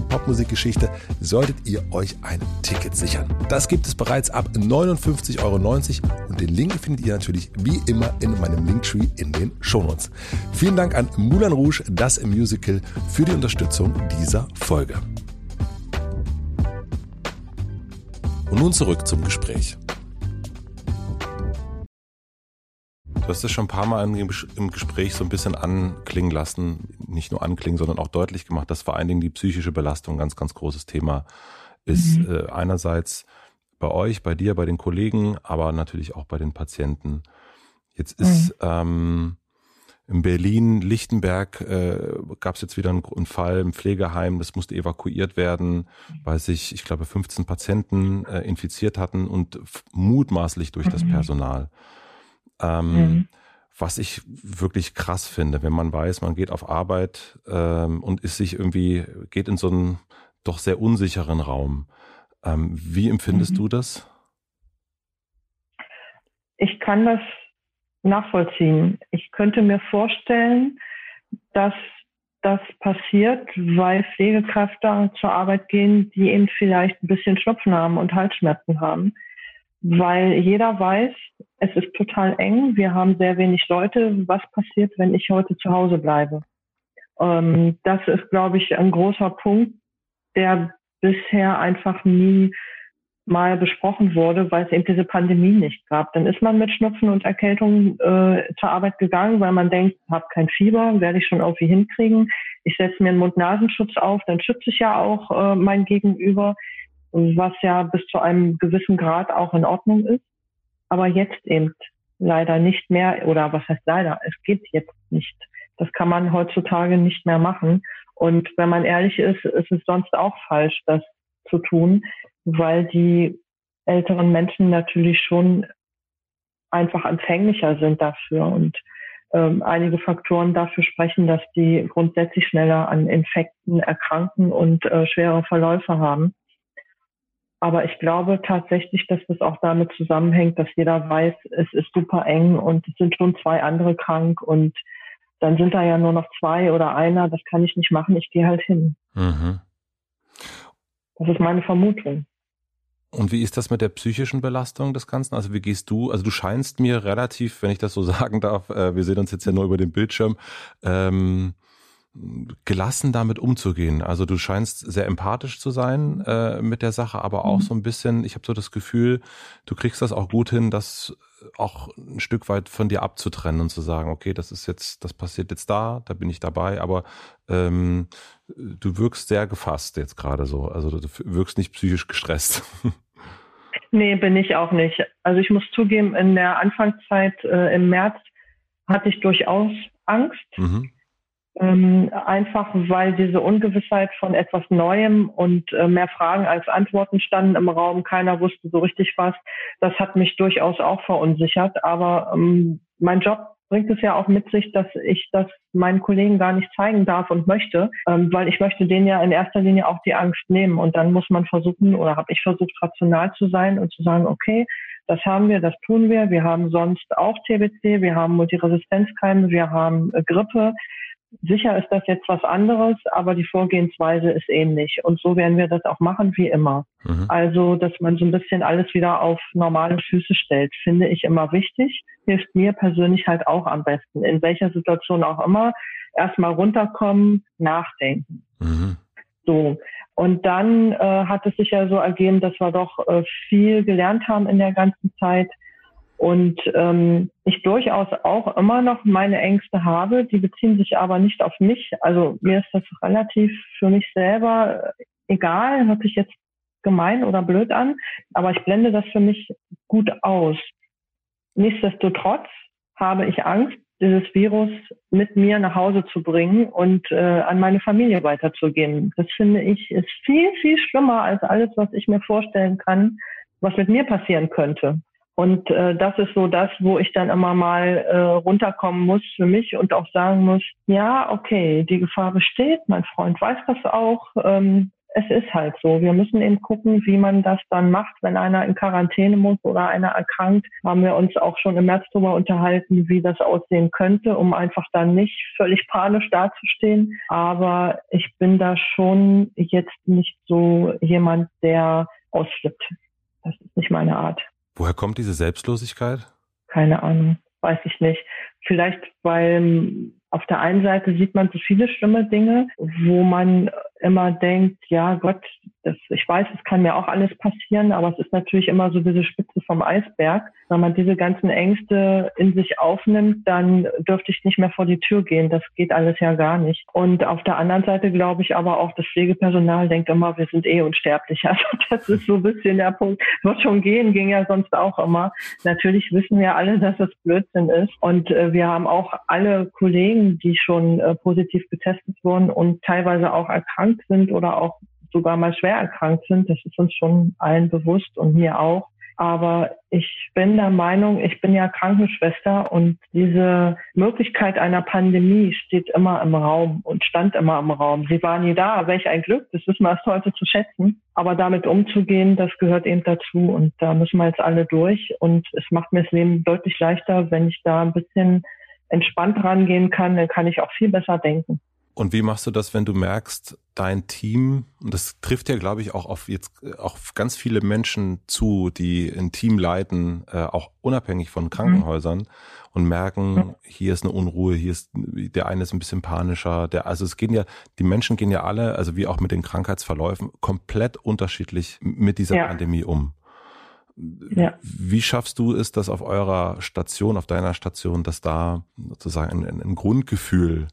Popmusikgeschichte, solltet ihr euch ein Ticket sichern. Das gibt es bereits ab 59,90 Euro und den Link findet ihr natürlich wie immer in meinem Linktree in den Shownotes. Vielen Dank an Moulin Rouge, das Musical, für die Unterstützung dieser Folge. Und nun zurück zum Gespräch. Du hast es schon ein paar Mal im Gespräch so ein bisschen anklingen lassen, nicht nur anklingen, sondern auch deutlich gemacht, dass vor allen Dingen die psychische Belastung ein ganz, ganz großes Thema ist. Mhm. Äh, einerseits bei euch, bei dir, bei den Kollegen, aber natürlich auch bei den Patienten. Jetzt ist mhm. ähm, in Berlin, Lichtenberg, äh, gab es jetzt wieder einen, einen, Fall im Pflegeheim, das musste evakuiert werden, weil sich, ich glaube, 15 Patienten äh, infiziert hatten und mutmaßlich durch mhm. das Personal. Ähm, mhm. Was ich wirklich krass finde, wenn man weiß, man geht auf Arbeit ähm, und ist sich irgendwie, geht in so einen doch sehr unsicheren Raum. Ähm, wie empfindest mhm. du das? Ich kann das nachvollziehen. Ich könnte mir vorstellen, dass das passiert, weil Pflegekräfte zur Arbeit gehen, die eben vielleicht ein bisschen Schnupfen haben und Halsschmerzen haben weil jeder weiß, es ist total eng, wir haben sehr wenig Leute, was passiert, wenn ich heute zu Hause bleibe. Ähm, das ist, glaube ich, ein großer Punkt, der bisher einfach nie mal besprochen wurde, weil es eben diese Pandemie nicht gab. Dann ist man mit Schnupfen und Erkältung äh, zur Arbeit gegangen, weil man denkt, habe kein Fieber, werde ich schon irgendwie hinkriegen. Ich setze mir einen Mund-Nasenschutz auf, dann schütze ich ja auch äh, mein Gegenüber, was ja bis zu einem gewissen Grad auch in Ordnung ist. Aber jetzt eben leider nicht mehr, oder was heißt leider, es geht jetzt nicht. Das kann man heutzutage nicht mehr machen. Und wenn man ehrlich ist, ist es sonst auch falsch, das zu tun, weil die älteren Menschen natürlich schon einfach empfänglicher sind dafür und ähm, einige Faktoren dafür sprechen, dass die grundsätzlich schneller an Infekten erkranken und äh, schwere Verläufe haben. Aber ich glaube tatsächlich, dass das auch damit zusammenhängt, dass jeder weiß, es ist super eng und es sind schon zwei andere krank und dann sind da ja nur noch zwei oder einer, das kann ich nicht machen, ich gehe halt hin. Mhm. Das ist meine Vermutung. Und wie ist das mit der psychischen Belastung des Ganzen? Also wie gehst du, also du scheinst mir relativ, wenn ich das so sagen darf, äh, wir sehen uns jetzt ja nur über den Bildschirm, ähm, gelassen damit umzugehen. Also du scheinst sehr empathisch zu sein äh, mit der Sache, aber auch mhm. so ein bisschen, ich habe so das Gefühl, du kriegst das auch gut hin, das auch ein Stück weit von dir abzutrennen und zu sagen, okay, das ist jetzt, das passiert jetzt da, da bin ich dabei, aber ähm, du wirkst sehr gefasst jetzt gerade so. Also du wirkst nicht psychisch gestresst. Nee, bin ich auch nicht. Also ich muss zugeben, in der Anfangszeit äh, im März hatte ich durchaus Angst. Mhm ähm, einfach weil diese Ungewissheit von etwas Neuem und äh, mehr Fragen als Antworten standen im Raum. Keiner wusste so richtig was. Das hat mich durchaus auch verunsichert. Aber ähm, mein Job bringt es ja auch mit sich, dass ich das meinen Kollegen gar nicht zeigen darf und möchte, ähm, weil ich möchte denen ja in erster Linie auch die Angst nehmen. Und dann muss man versuchen, oder habe ich versucht, rational zu sein und zu sagen, okay, das haben wir, das tun wir. Wir haben sonst auch TBC, wir haben Multiresistenzkeime, wir haben äh, Grippe. Sicher ist das jetzt was anderes, aber die Vorgehensweise ist ähnlich. Und so werden wir das auch machen wie immer. Mhm. Also, dass man so ein bisschen alles wieder auf normale Füße stellt, finde ich immer wichtig. Hilft mir persönlich halt auch am besten. In welcher Situation auch immer. Erstmal runterkommen, nachdenken. Mhm. So. Und dann äh, hat es sich ja so ergeben, dass wir doch äh, viel gelernt haben in der ganzen Zeit und ähm, ich durchaus auch immer noch meine Ängste habe, die beziehen sich aber nicht auf mich. Also mir ist das relativ für mich selber egal, hört sich jetzt gemein oder blöd an, aber ich blende das für mich gut aus. Nichtsdestotrotz habe ich Angst, dieses Virus mit mir nach Hause zu bringen und äh, an meine Familie weiterzugeben. Das finde ich ist viel, viel schlimmer als alles, was ich mir vorstellen kann, was mit mir passieren könnte. Und äh, das ist so das, wo ich dann immer mal äh, runterkommen muss für mich und auch sagen muss, ja, okay, die Gefahr besteht, mein Freund weiß das auch. Ähm, es ist halt so. Wir müssen eben gucken, wie man das dann macht, wenn einer in Quarantäne muss oder einer erkrankt. Haben wir uns auch schon im März darüber unterhalten, wie das aussehen könnte, um einfach dann nicht völlig panisch dazustehen. Aber ich bin da schon jetzt nicht so jemand, der ausflippt. Das ist nicht meine Art. Woher kommt diese Selbstlosigkeit? Keine Ahnung, weiß ich nicht. Vielleicht, weil auf der einen Seite sieht man so viele schlimme Dinge, wo man immer denkt, ja Gott, das, ich weiß, es kann mir auch alles passieren, aber es ist natürlich immer so diese Spitze vom Eisberg. Wenn man diese ganzen Ängste in sich aufnimmt, dann dürfte ich nicht mehr vor die Tür gehen. Das geht alles ja gar nicht. Und auf der anderen Seite glaube ich aber auch, das Pflegepersonal denkt immer, wir sind eh unsterblich. Also das ist so ein bisschen der Punkt. Wird schon gehen, ging ja sonst auch immer. Natürlich wissen wir alle, dass es Blödsinn ist. Und äh, wir haben auch alle Kollegen, die schon äh, positiv getestet wurden und teilweise auch erkrankt sind oder auch sogar mal schwer erkrankt sind. Das ist uns schon allen bewusst und mir auch. Aber ich bin der Meinung, ich bin ja Krankenschwester und diese Möglichkeit einer Pandemie steht immer im Raum und stand immer im Raum. Sie war nie da. Welch ein Glück, das wissen wir erst heute zu schätzen. Aber damit umzugehen, das gehört eben dazu und da müssen wir jetzt alle durch. Und es macht mir das Leben deutlich leichter, wenn ich da ein bisschen entspannt rangehen kann, dann kann ich auch viel besser denken. Und wie machst du das, wenn du merkst, dein Team, und das trifft ja, glaube ich, auch auf jetzt auch ganz viele Menschen zu, die ein Team leiten, äh, auch unabhängig von Krankenhäusern mhm. und merken, mhm. hier ist eine Unruhe, hier ist der eine ist ein bisschen panischer, der also es gehen ja die Menschen gehen ja alle, also wie auch mit den Krankheitsverläufen komplett unterschiedlich mit dieser ja. Pandemie um. Ja. Wie schaffst du es, dass auf eurer Station, auf deiner Station, dass da sozusagen ein, ein Grundgefühl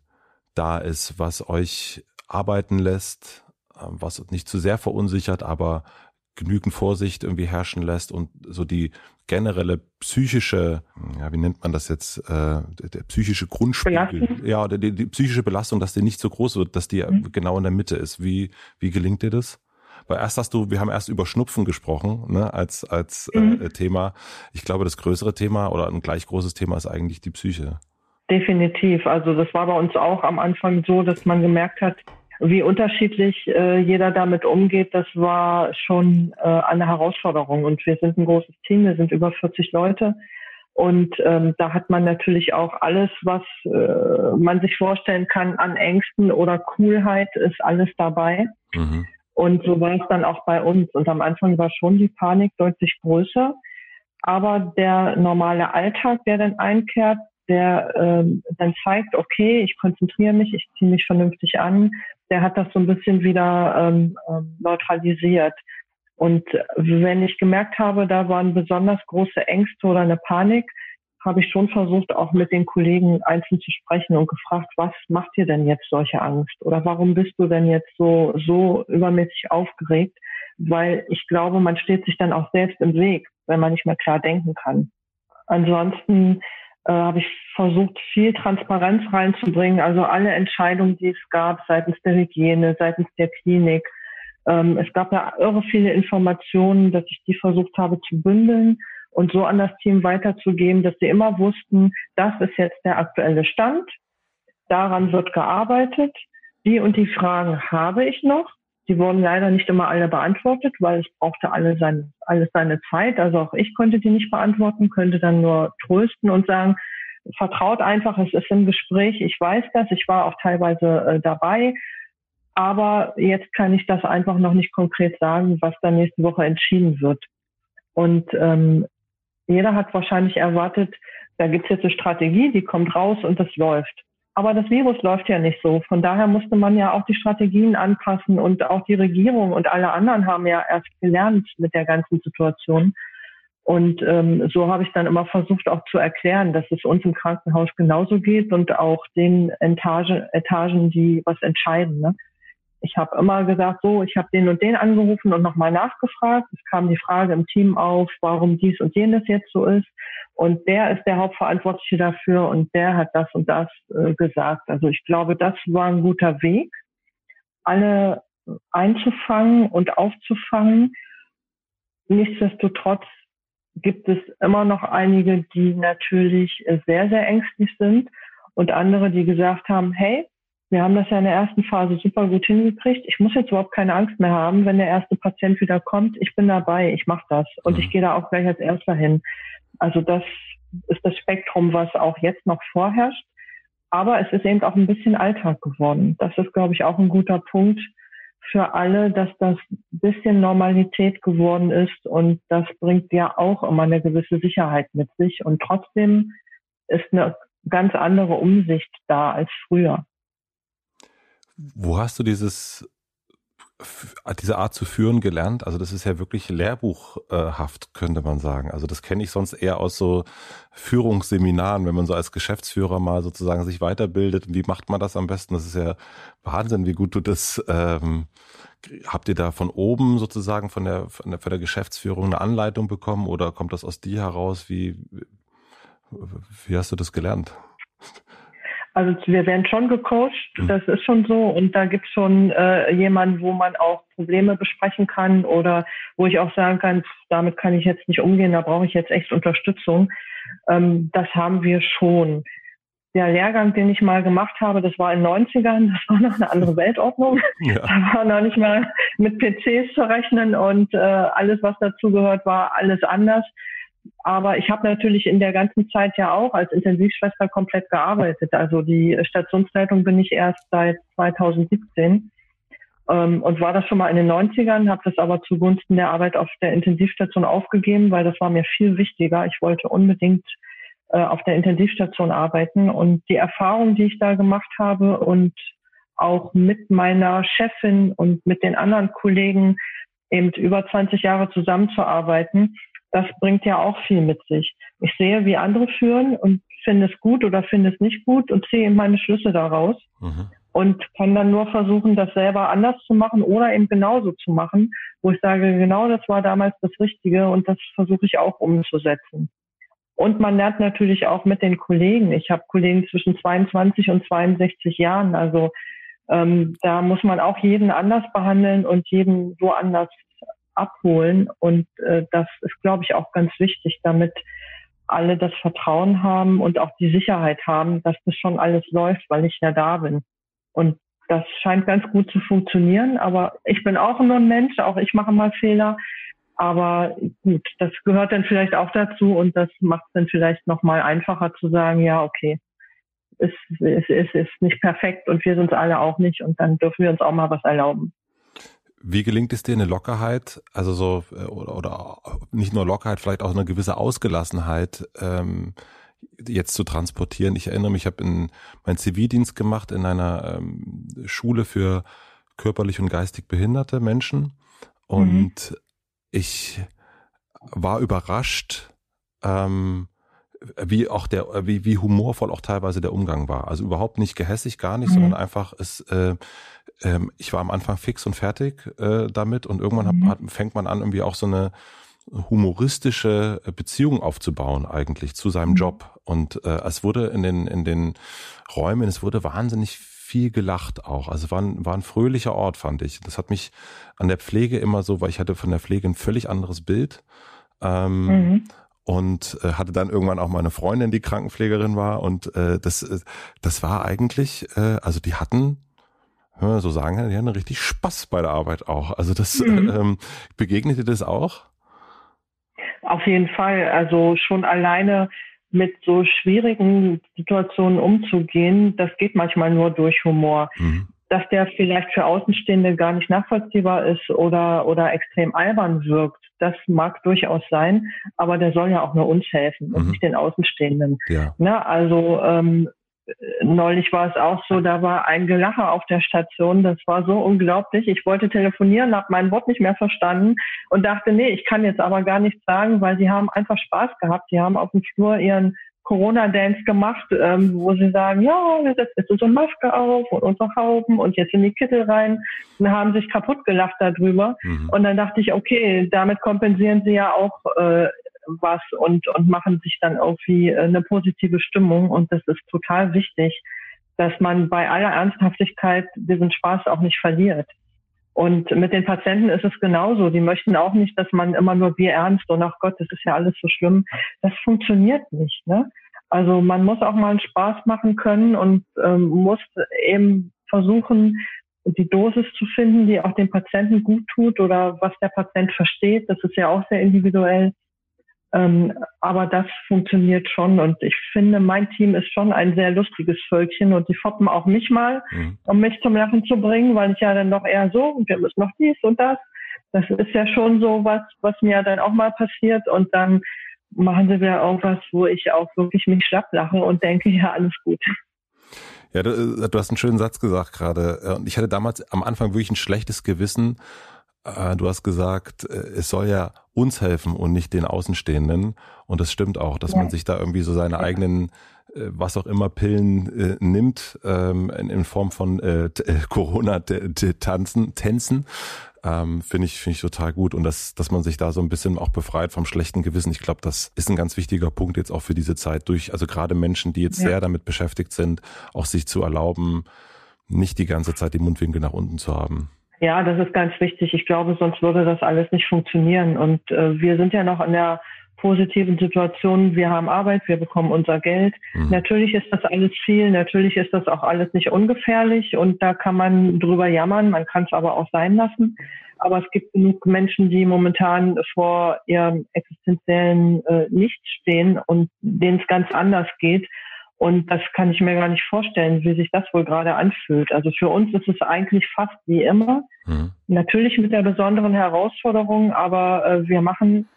da ist, was euch arbeiten lässt, ähm, was nicht zu sehr verunsichert, aber genügend Vorsicht irgendwie herrschen lässt und so die generelle psychische, ja, wie nennt man das jetzt, äh, der, der psychische Grundspiegel, Belastung. ja, die, die, psychische Belastung, dass die nicht so groß wird, dass die mhm. genau in der Mitte ist. Wie, wie gelingt dir das? Weil erst hast du, wir haben erst über Schnupfen gesprochen, ne, als, als äh, mhm. äh, Thema. Ich glaube, das größere Thema oder ein gleich großes Thema ist eigentlich die Psyche. Definitiv. Also das war bei uns auch am Anfang so, dass man gemerkt hat, wie unterschiedlich äh, jeder damit umgeht, das war schon äh, eine Herausforderung. Und wir sind ein großes Team, wir sind über 40 Leute. Und ähm, da hat man natürlich auch alles, was äh, man sich vorstellen kann an Ängsten oder Coolheit, ist alles dabei. Mhm. Und so war es dann auch bei uns. Und am Anfang war schon die Panik deutlich größer. Aber der normale Alltag, der dann einkehrt, der ähm, dann zeigt, okay, ich konzentriere mich, ich ziehe mich vernünftig an, der hat das so ein bisschen wieder ähm, ähm, neutralisiert. Und wenn ich gemerkt habe, da waren besonders große Ängste oder eine Panik, habe ich schon versucht, auch mit den Kollegen einzeln zu sprechen und gefragt, was macht dir denn jetzt solche Angst? Oder warum bist du denn jetzt so, so übermäßig aufgeregt? Weil ich glaube, man steht sich dann auch selbst im Weg, wenn man nicht mehr klar denken kann. Ansonsten äh, habe ich versucht, viel Transparenz reinzubringen. Also alle Entscheidungen, die es gab seitens der Hygiene, seitens der Klinik. Ähm, es gab ja irre viele Informationen, dass ich die versucht habe zu bündeln und so an das Team weiterzugeben, dass sie immer wussten, das ist jetzt der aktuelle Stand. Daran wird gearbeitet. Die und die Fragen habe ich noch. Die wurden leider nicht immer alle beantwortet, weil es brauchte alle sein, alles seine Zeit. Also auch ich konnte die nicht beantworten, könnte dann nur trösten und sagen, vertraut einfach, es ist im Gespräch, ich weiß das, ich war auch teilweise äh, dabei, aber jetzt kann ich das einfach noch nicht konkret sagen, was dann nächste Woche entschieden wird. Und ähm, jeder hat wahrscheinlich erwartet, da gibt es jetzt eine Strategie, die kommt raus und das läuft. Aber das Virus läuft ja nicht so. Von daher musste man ja auch die Strategien anpassen und auch die Regierung und alle anderen haben ja erst gelernt mit der ganzen Situation. Und ähm, so habe ich dann immer versucht auch zu erklären, dass es uns im Krankenhaus genauso geht und auch den Etage, Etagen, die was entscheiden. Ne? Ich habe immer gesagt, so, ich habe den und den angerufen und nochmal nachgefragt. Es kam die Frage im Team auf, warum dies und jenes jetzt so ist. Und der ist der Hauptverantwortliche dafür und der hat das und das äh, gesagt. Also ich glaube, das war ein guter Weg, alle einzufangen und aufzufangen. Nichtsdestotrotz gibt es immer noch einige, die natürlich sehr, sehr ängstlich sind und andere, die gesagt haben, hey, wir haben das ja in der ersten Phase super gut hingekriegt. Ich muss jetzt überhaupt keine Angst mehr haben, wenn der erste Patient wieder kommt. Ich bin dabei, ich mache das und mhm. ich gehe da auch gleich als Erster hin. Also das ist das Spektrum, was auch jetzt noch vorherrscht. Aber es ist eben auch ein bisschen Alltag geworden. Das ist, glaube ich, auch ein guter Punkt für alle, dass das ein bisschen Normalität geworden ist. Und das bringt ja auch immer eine gewisse Sicherheit mit sich. Und trotzdem ist eine ganz andere Umsicht da als früher. Wo hast du dieses diese Art zu führen gelernt. Also das ist ja wirklich lehrbuchhaft, könnte man sagen. Also das kenne ich sonst eher aus so Führungsseminaren, wenn man so als Geschäftsführer mal sozusagen sich weiterbildet. Wie macht man das am besten? Das ist ja Wahnsinn, wie gut du das ähm, habt ihr da von oben sozusagen von der, von der, von der Geschäftsführung eine Anleitung bekommen oder kommt das aus dir heraus? Wie, wie hast du das gelernt? Also wir werden schon gecoacht, mhm. das ist schon so. Und da gibt es schon äh, jemanden, wo man auch Probleme besprechen kann oder wo ich auch sagen kann, damit kann ich jetzt nicht umgehen, da brauche ich jetzt echt Unterstützung. Ähm, das haben wir schon. Der Lehrgang, den ich mal gemacht habe, das war in den 90ern, das war noch eine andere Weltordnung. Ja. Da war noch nicht mal mit PCs zu rechnen und äh, alles, was dazugehört, war alles anders. Aber ich habe natürlich in der ganzen Zeit ja auch als Intensivschwester komplett gearbeitet. Also die Stationsleitung bin ich erst seit 2017 ähm, und war das schon mal in den 90ern, habe das aber zugunsten der Arbeit auf der Intensivstation aufgegeben, weil das war mir viel wichtiger. Ich wollte unbedingt äh, auf der Intensivstation arbeiten und die Erfahrung, die ich da gemacht habe und auch mit meiner Chefin und mit den anderen Kollegen eben über 20 Jahre zusammenzuarbeiten, das bringt ja auch viel mit sich. Ich sehe, wie andere führen und finde es gut oder finde es nicht gut und ziehe eben meine Schlüsse daraus mhm. und kann dann nur versuchen, das selber anders zu machen oder eben genauso zu machen, wo ich sage, genau das war damals das Richtige und das versuche ich auch umzusetzen. Und man lernt natürlich auch mit den Kollegen. Ich habe Kollegen zwischen 22 und 62 Jahren. Also ähm, da muss man auch jeden anders behandeln und jeden so anders abholen. Und äh, das ist, glaube ich, auch ganz wichtig, damit alle das Vertrauen haben und auch die Sicherheit haben, dass das schon alles läuft, weil ich ja da bin. Und das scheint ganz gut zu funktionieren. Aber ich bin auch nur ein Mensch, auch ich mache mal Fehler. Aber gut, das gehört dann vielleicht auch dazu und das macht es dann vielleicht nochmal einfacher zu sagen, ja, okay, es, es, es ist nicht perfekt und wir sind es alle auch nicht und dann dürfen wir uns auch mal was erlauben. Wie gelingt es dir eine Lockerheit, also so äh, oder, oder nicht nur Lockerheit, vielleicht auch eine gewisse Ausgelassenheit ähm, jetzt zu transportieren? Ich erinnere mich, ich habe in meinen Zivildienst gemacht in einer ähm, Schule für körperlich und geistig behinderte Menschen und mhm. ich war überrascht, ähm, wie auch der, wie, wie humorvoll auch teilweise der Umgang war. Also überhaupt nicht gehässig, gar nicht, mhm. sondern einfach es, äh, äh, ich war am Anfang fix und fertig äh, damit und irgendwann mhm. hat, fängt man an, irgendwie auch so eine humoristische Beziehung aufzubauen eigentlich zu seinem mhm. Job. Und äh, es wurde in den, in den Räumen, es wurde wahnsinnig viel gelacht auch. Also war ein, war ein fröhlicher Ort, fand ich. Das hat mich an der Pflege immer so, weil ich hatte von der Pflege ein völlig anderes Bild. Ähm, mhm und äh, hatte dann irgendwann auch meine Freundin, die Krankenpflegerin war und äh, das äh, das war eigentlich äh, also die hatten so sagen, die hatten richtig Spaß bei der Arbeit auch. Also das mhm. ähm, begegnete das auch? Auf jeden Fall. Also schon alleine mit so schwierigen Situationen umzugehen, das geht manchmal nur durch Humor. Mhm. Dass der vielleicht für Außenstehende gar nicht nachvollziehbar ist oder, oder extrem albern wirkt, das mag durchaus sein, aber der soll ja auch nur uns helfen und mhm. nicht den Außenstehenden. Ja. Na, also ähm, neulich war es auch so, da war ein Gelache auf der Station, das war so unglaublich. Ich wollte telefonieren, habe mein Wort nicht mehr verstanden und dachte, nee, ich kann jetzt aber gar nichts sagen, weil sie haben einfach Spaß gehabt. Sie haben auf dem Flur ihren Corona-Dance gemacht, ähm, wo sie sagen, ja, wir setzen jetzt unsere Maske auf und unsere Hauben und jetzt in die Kittel rein und haben sich kaputt gelacht darüber. Mhm. Und dann dachte ich, okay, damit kompensieren sie ja auch äh, was und, und machen sich dann irgendwie äh, eine positive Stimmung. Und das ist total wichtig, dass man bei aller Ernsthaftigkeit diesen Spaß auch nicht verliert. Und mit den Patienten ist es genauso. Die möchten auch nicht, dass man immer nur wir ernst und ach Gott, das ist ja alles so schlimm. Das funktioniert nicht. Ne? Also man muss auch mal einen Spaß machen können und ähm, muss eben versuchen, die Dosis zu finden, die auch dem Patienten gut tut oder was der Patient versteht. Das ist ja auch sehr individuell. Ähm, aber das funktioniert schon und ich finde, mein Team ist schon ein sehr lustiges Völkchen und die foppen auch mich mal, mhm. um mich zum Lachen zu bringen, weil ich ja dann noch eher so und wir müssen noch dies und das. Das ist ja schon so was, was mir dann auch mal passiert und dann machen sie wieder irgendwas, wo ich auch wirklich mich schlapp lache und denke, ja, alles gut. Ja, du, äh, du hast einen schönen Satz gesagt gerade. Und ich hatte damals am Anfang wirklich ein schlechtes Gewissen, äh, du hast gesagt, äh, es soll ja uns helfen und nicht den Außenstehenden. Und das stimmt auch, dass ja. man sich da irgendwie so seine eigenen äh, was auch immer Pillen äh, nimmt ähm, in, in, Form von äh, Corona-Tanzen, Tänzen, ähm, finde ich finde ich total gut und dass dass man sich da so ein bisschen auch befreit vom schlechten Gewissen. Ich glaube, das ist ein ganz wichtiger Punkt jetzt auch für diese Zeit durch, also gerade Menschen, die jetzt ja. sehr damit beschäftigt sind, auch sich zu erlauben, nicht die ganze Zeit die Mundwinkel nach unten zu haben. Ja, das ist ganz wichtig. Ich glaube, sonst würde das alles nicht funktionieren. Und äh, wir sind ja noch in der positiven Situation. Wir haben Arbeit, wir bekommen unser Geld. Mhm. Natürlich ist das alles viel, natürlich ist das auch alles nicht ungefährlich und da kann man drüber jammern, man kann es aber auch sein lassen. Aber es gibt genug Menschen, die momentan vor ihrem existenziellen äh, Nichts stehen und denen es ganz anders geht. Und das kann ich mir gar nicht vorstellen, wie sich das wohl gerade anfühlt. Also für uns ist es eigentlich fast wie immer. Mhm. Natürlich mit der besonderen Herausforderung, aber äh, wir machen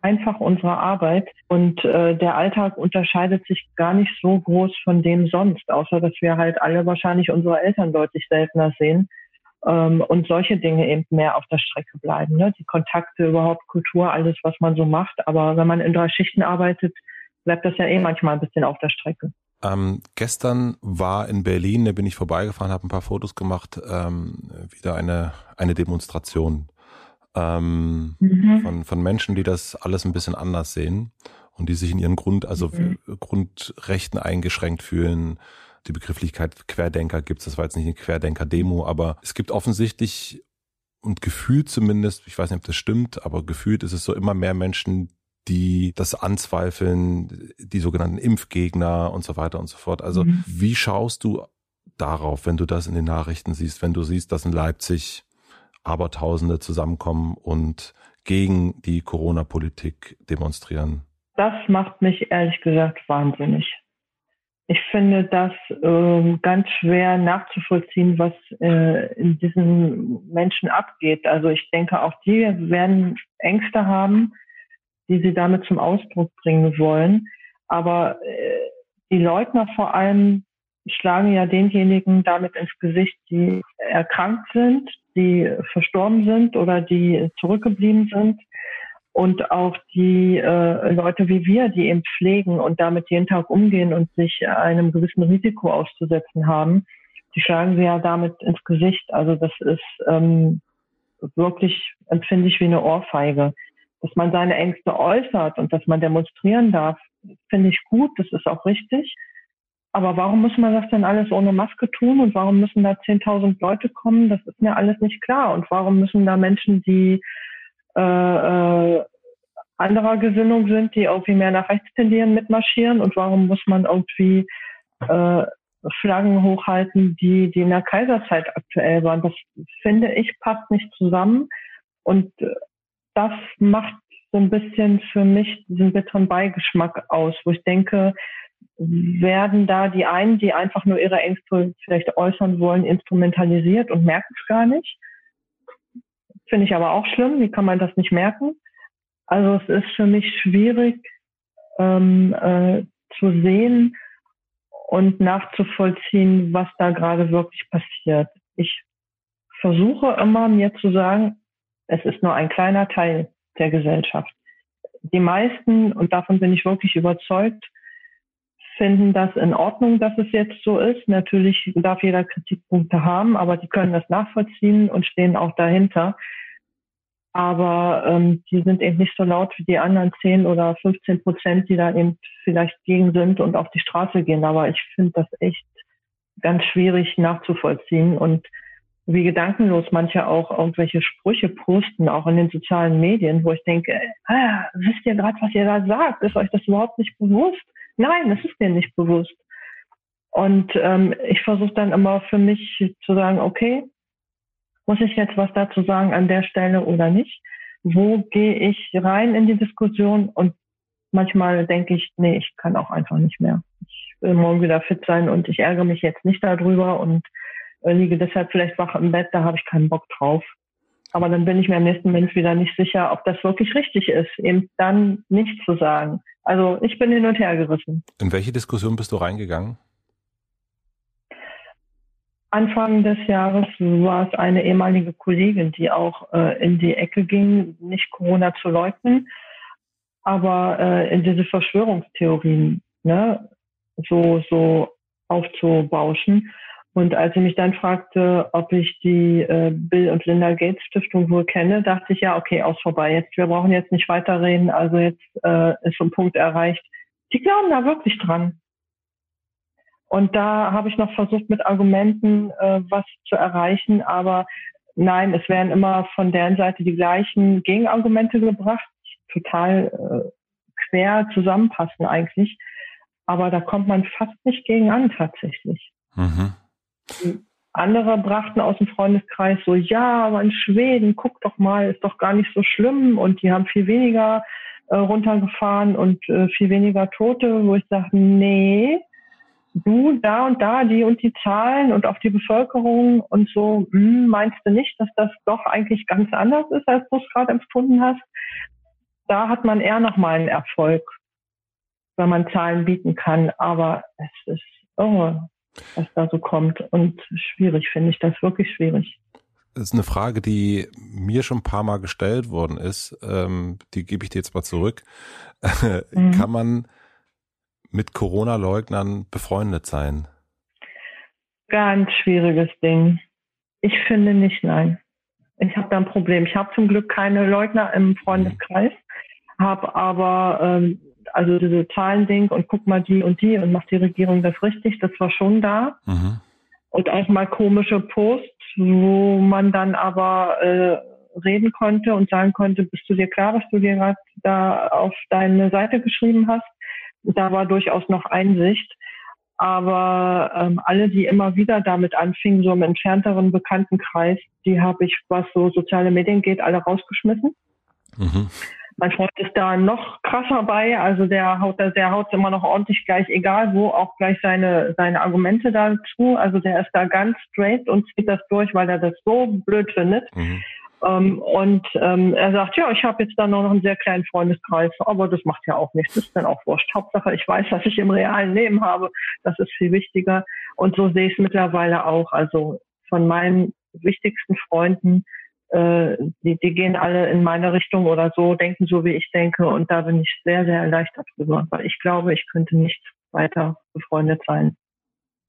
einfach unsere Arbeit und äh, der Alltag unterscheidet sich gar nicht so groß von dem sonst, außer dass wir halt alle wahrscheinlich unsere Eltern deutlich seltener sehen. ähm, und solche Dinge eben mehr auf der Strecke bleiben. Ne? Die Kontakte, überhaupt Kultur, alles, was man so macht. Aber wenn man in drei Schichten arbeitet, bleibt das ja eh manchmal ein bisschen auf der Strecke. Ähm, gestern war in Berlin, da bin ich vorbeigefahren, habe ein paar Fotos gemacht, ähm, wieder eine, eine Demonstration ähm, mhm. von, von Menschen, die das alles ein bisschen anders sehen und die sich in ihren Grund, also mhm. Grundrechten eingeschränkt fühlen. Die Begrifflichkeit Querdenker gibt es, das war jetzt nicht eine Querdenker-Demo, aber es gibt offensichtlich und gefühlt zumindest, ich weiß nicht, ob das stimmt, aber gefühlt ist es so immer mehr Menschen, die das anzweifeln, die sogenannten Impfgegner und so weiter und so fort. Also mhm. wie schaust du darauf, wenn du das in den Nachrichten siehst, wenn du siehst, dass in Leipzig Abertausende zusammenkommen und gegen die Corona-Politik demonstrieren? Das macht mich ehrlich gesagt wahnsinnig. Ich finde das äh, ganz schwer nachzuvollziehen, was äh, in diesen Menschen abgeht. Also ich denke, auch die werden Ängste haben, die sie damit zum Ausdruck bringen wollen. Aber äh, die Leugner vor allem schlagen ja denjenigen damit ins Gesicht, die erkrankt sind, die verstorben sind oder die zurückgeblieben sind und auch die äh, Leute wie wir, die eben pflegen und damit jeden Tag umgehen und sich einem gewissen Risiko auszusetzen haben, die schlagen sie ja damit ins Gesicht. Also das ist ähm, wirklich, empfinde ich wie eine Ohrfeige dass man seine Ängste äußert und dass man demonstrieren darf, finde ich gut, das ist auch richtig. Aber warum muss man das denn alles ohne Maske tun und warum müssen da 10.000 Leute kommen? Das ist mir alles nicht klar. Und warum müssen da Menschen, die äh, äh, anderer Gesinnung sind, die irgendwie mehr nach rechts tendieren, mitmarschieren? Und warum muss man irgendwie äh, Flaggen hochhalten, die, die in der Kaiserzeit aktuell waren? Das finde ich passt nicht zusammen. Und äh, das macht so ein bisschen für mich diesen bitteren Beigeschmack aus, wo ich denke, werden da die einen, die einfach nur ihre Ängste vielleicht äußern wollen, instrumentalisiert und merken es gar nicht. Finde ich aber auch schlimm. Wie kann man das nicht merken? Also es ist für mich schwierig ähm, äh, zu sehen und nachzuvollziehen, was da gerade wirklich passiert. Ich versuche immer mir zu sagen, es ist nur ein kleiner Teil der Gesellschaft. Die meisten, und davon bin ich wirklich überzeugt, finden das in Ordnung, dass es jetzt so ist. Natürlich darf jeder Kritikpunkte haben, aber die können das nachvollziehen und stehen auch dahinter. Aber ähm, die sind eben nicht so laut wie die anderen 10 oder 15 Prozent, die da eben vielleicht gegen sind und auf die Straße gehen. Aber ich finde das echt ganz schwierig nachzuvollziehen. Und wie gedankenlos manche auch irgendwelche Sprüche posten, auch in den sozialen Medien, wo ich denke, ah, wisst ihr gerade, was ihr da sagt? Ist euch das überhaupt nicht bewusst? Nein, das ist mir nicht bewusst. Und ähm, ich versuche dann immer für mich zu sagen, okay, muss ich jetzt was dazu sagen an der Stelle oder nicht? Wo gehe ich rein in die Diskussion? Und manchmal denke ich, nee, ich kann auch einfach nicht mehr. Ich will morgen wieder fit sein und ich ärgere mich jetzt nicht darüber und liege deshalb vielleicht wach im Bett, da habe ich keinen Bock drauf. Aber dann bin ich mir am nächsten Moment wieder nicht sicher, ob das wirklich richtig ist, eben dann nichts zu sagen. Also ich bin hin und her gerissen. In welche Diskussion bist du reingegangen? Anfang des Jahres war es eine ehemalige Kollegin, die auch äh, in die Ecke ging, nicht Corona zu leugnen, aber äh, in diese Verschwörungstheorien ne, so, so aufzubauschen. Und als sie mich dann fragte, ob ich die äh, Bill und Linda Gates Stiftung wohl kenne, dachte ich, ja, okay, aus vorbei. Jetzt, wir brauchen jetzt nicht weiterreden. Also jetzt äh, ist so ein Punkt erreicht. Die glauben da wirklich dran. Und da habe ich noch versucht, mit Argumenten äh, was zu erreichen. Aber nein, es werden immer von deren Seite die gleichen Gegenargumente gebracht, total äh, quer zusammenpassen eigentlich. Aber da kommt man fast nicht gegen an tatsächlich. Mhm. Andere brachten aus dem Freundeskreis so, ja, aber in Schweden, guck doch mal, ist doch gar nicht so schlimm. Und die haben viel weniger äh, runtergefahren und äh, viel weniger Tote, wo ich sage, nee, du da und da, die und die Zahlen und auch die Bevölkerung und so, hm, meinst du nicht, dass das doch eigentlich ganz anders ist, als du es gerade empfunden hast? Da hat man eher noch mal einen Erfolg, wenn man Zahlen bieten kann, aber es ist irre was da so kommt. Und schwierig finde ich das, wirklich schwierig. ist eine Frage, die mir schon ein paar Mal gestellt worden ist. Ähm, die gebe ich dir jetzt mal zurück. Mhm. Kann man mit Corona-Leugnern befreundet sein? Ganz schwieriges Ding. Ich finde nicht, nein. Ich habe da ein Problem. Ich habe zum Glück keine Leugner im Freundeskreis, mhm. habe aber ähm, also diese Zahlending und guck mal die und die und macht die Regierung das richtig, das war schon da. Mhm. Und auch mal komische Posts, wo man dann aber äh, reden konnte und sagen konnte, bist du dir klar, was du dir gerade da auf deine Seite geschrieben hast? Da war durchaus noch Einsicht. Aber ähm, alle, die immer wieder damit anfingen, so im entfernteren Bekanntenkreis, die habe ich, was so soziale Medien geht, alle rausgeschmissen. Mhm. Mein Freund ist da noch krasser bei, also der haut da, der haut immer noch ordentlich gleich, egal wo, auch gleich seine, seine Argumente dazu. Also der ist da ganz straight und zieht das durch, weil er das so blöd findet. Mhm. Ähm, und ähm, er sagt, ja, ich habe jetzt da noch einen sehr kleinen Freundeskreis, aber das macht ja auch nichts, das ist dann auch wurscht. Hauptsache, ich weiß, was ich im realen Leben habe, das ist viel wichtiger. Und so sehe ich es mittlerweile auch. Also von meinen wichtigsten Freunden, äh, die, die gehen alle in meine Richtung oder so, denken so, wie ich denke. Und da bin ich sehr, sehr erleichtert drüber, weil ich glaube, ich könnte nicht weiter befreundet sein.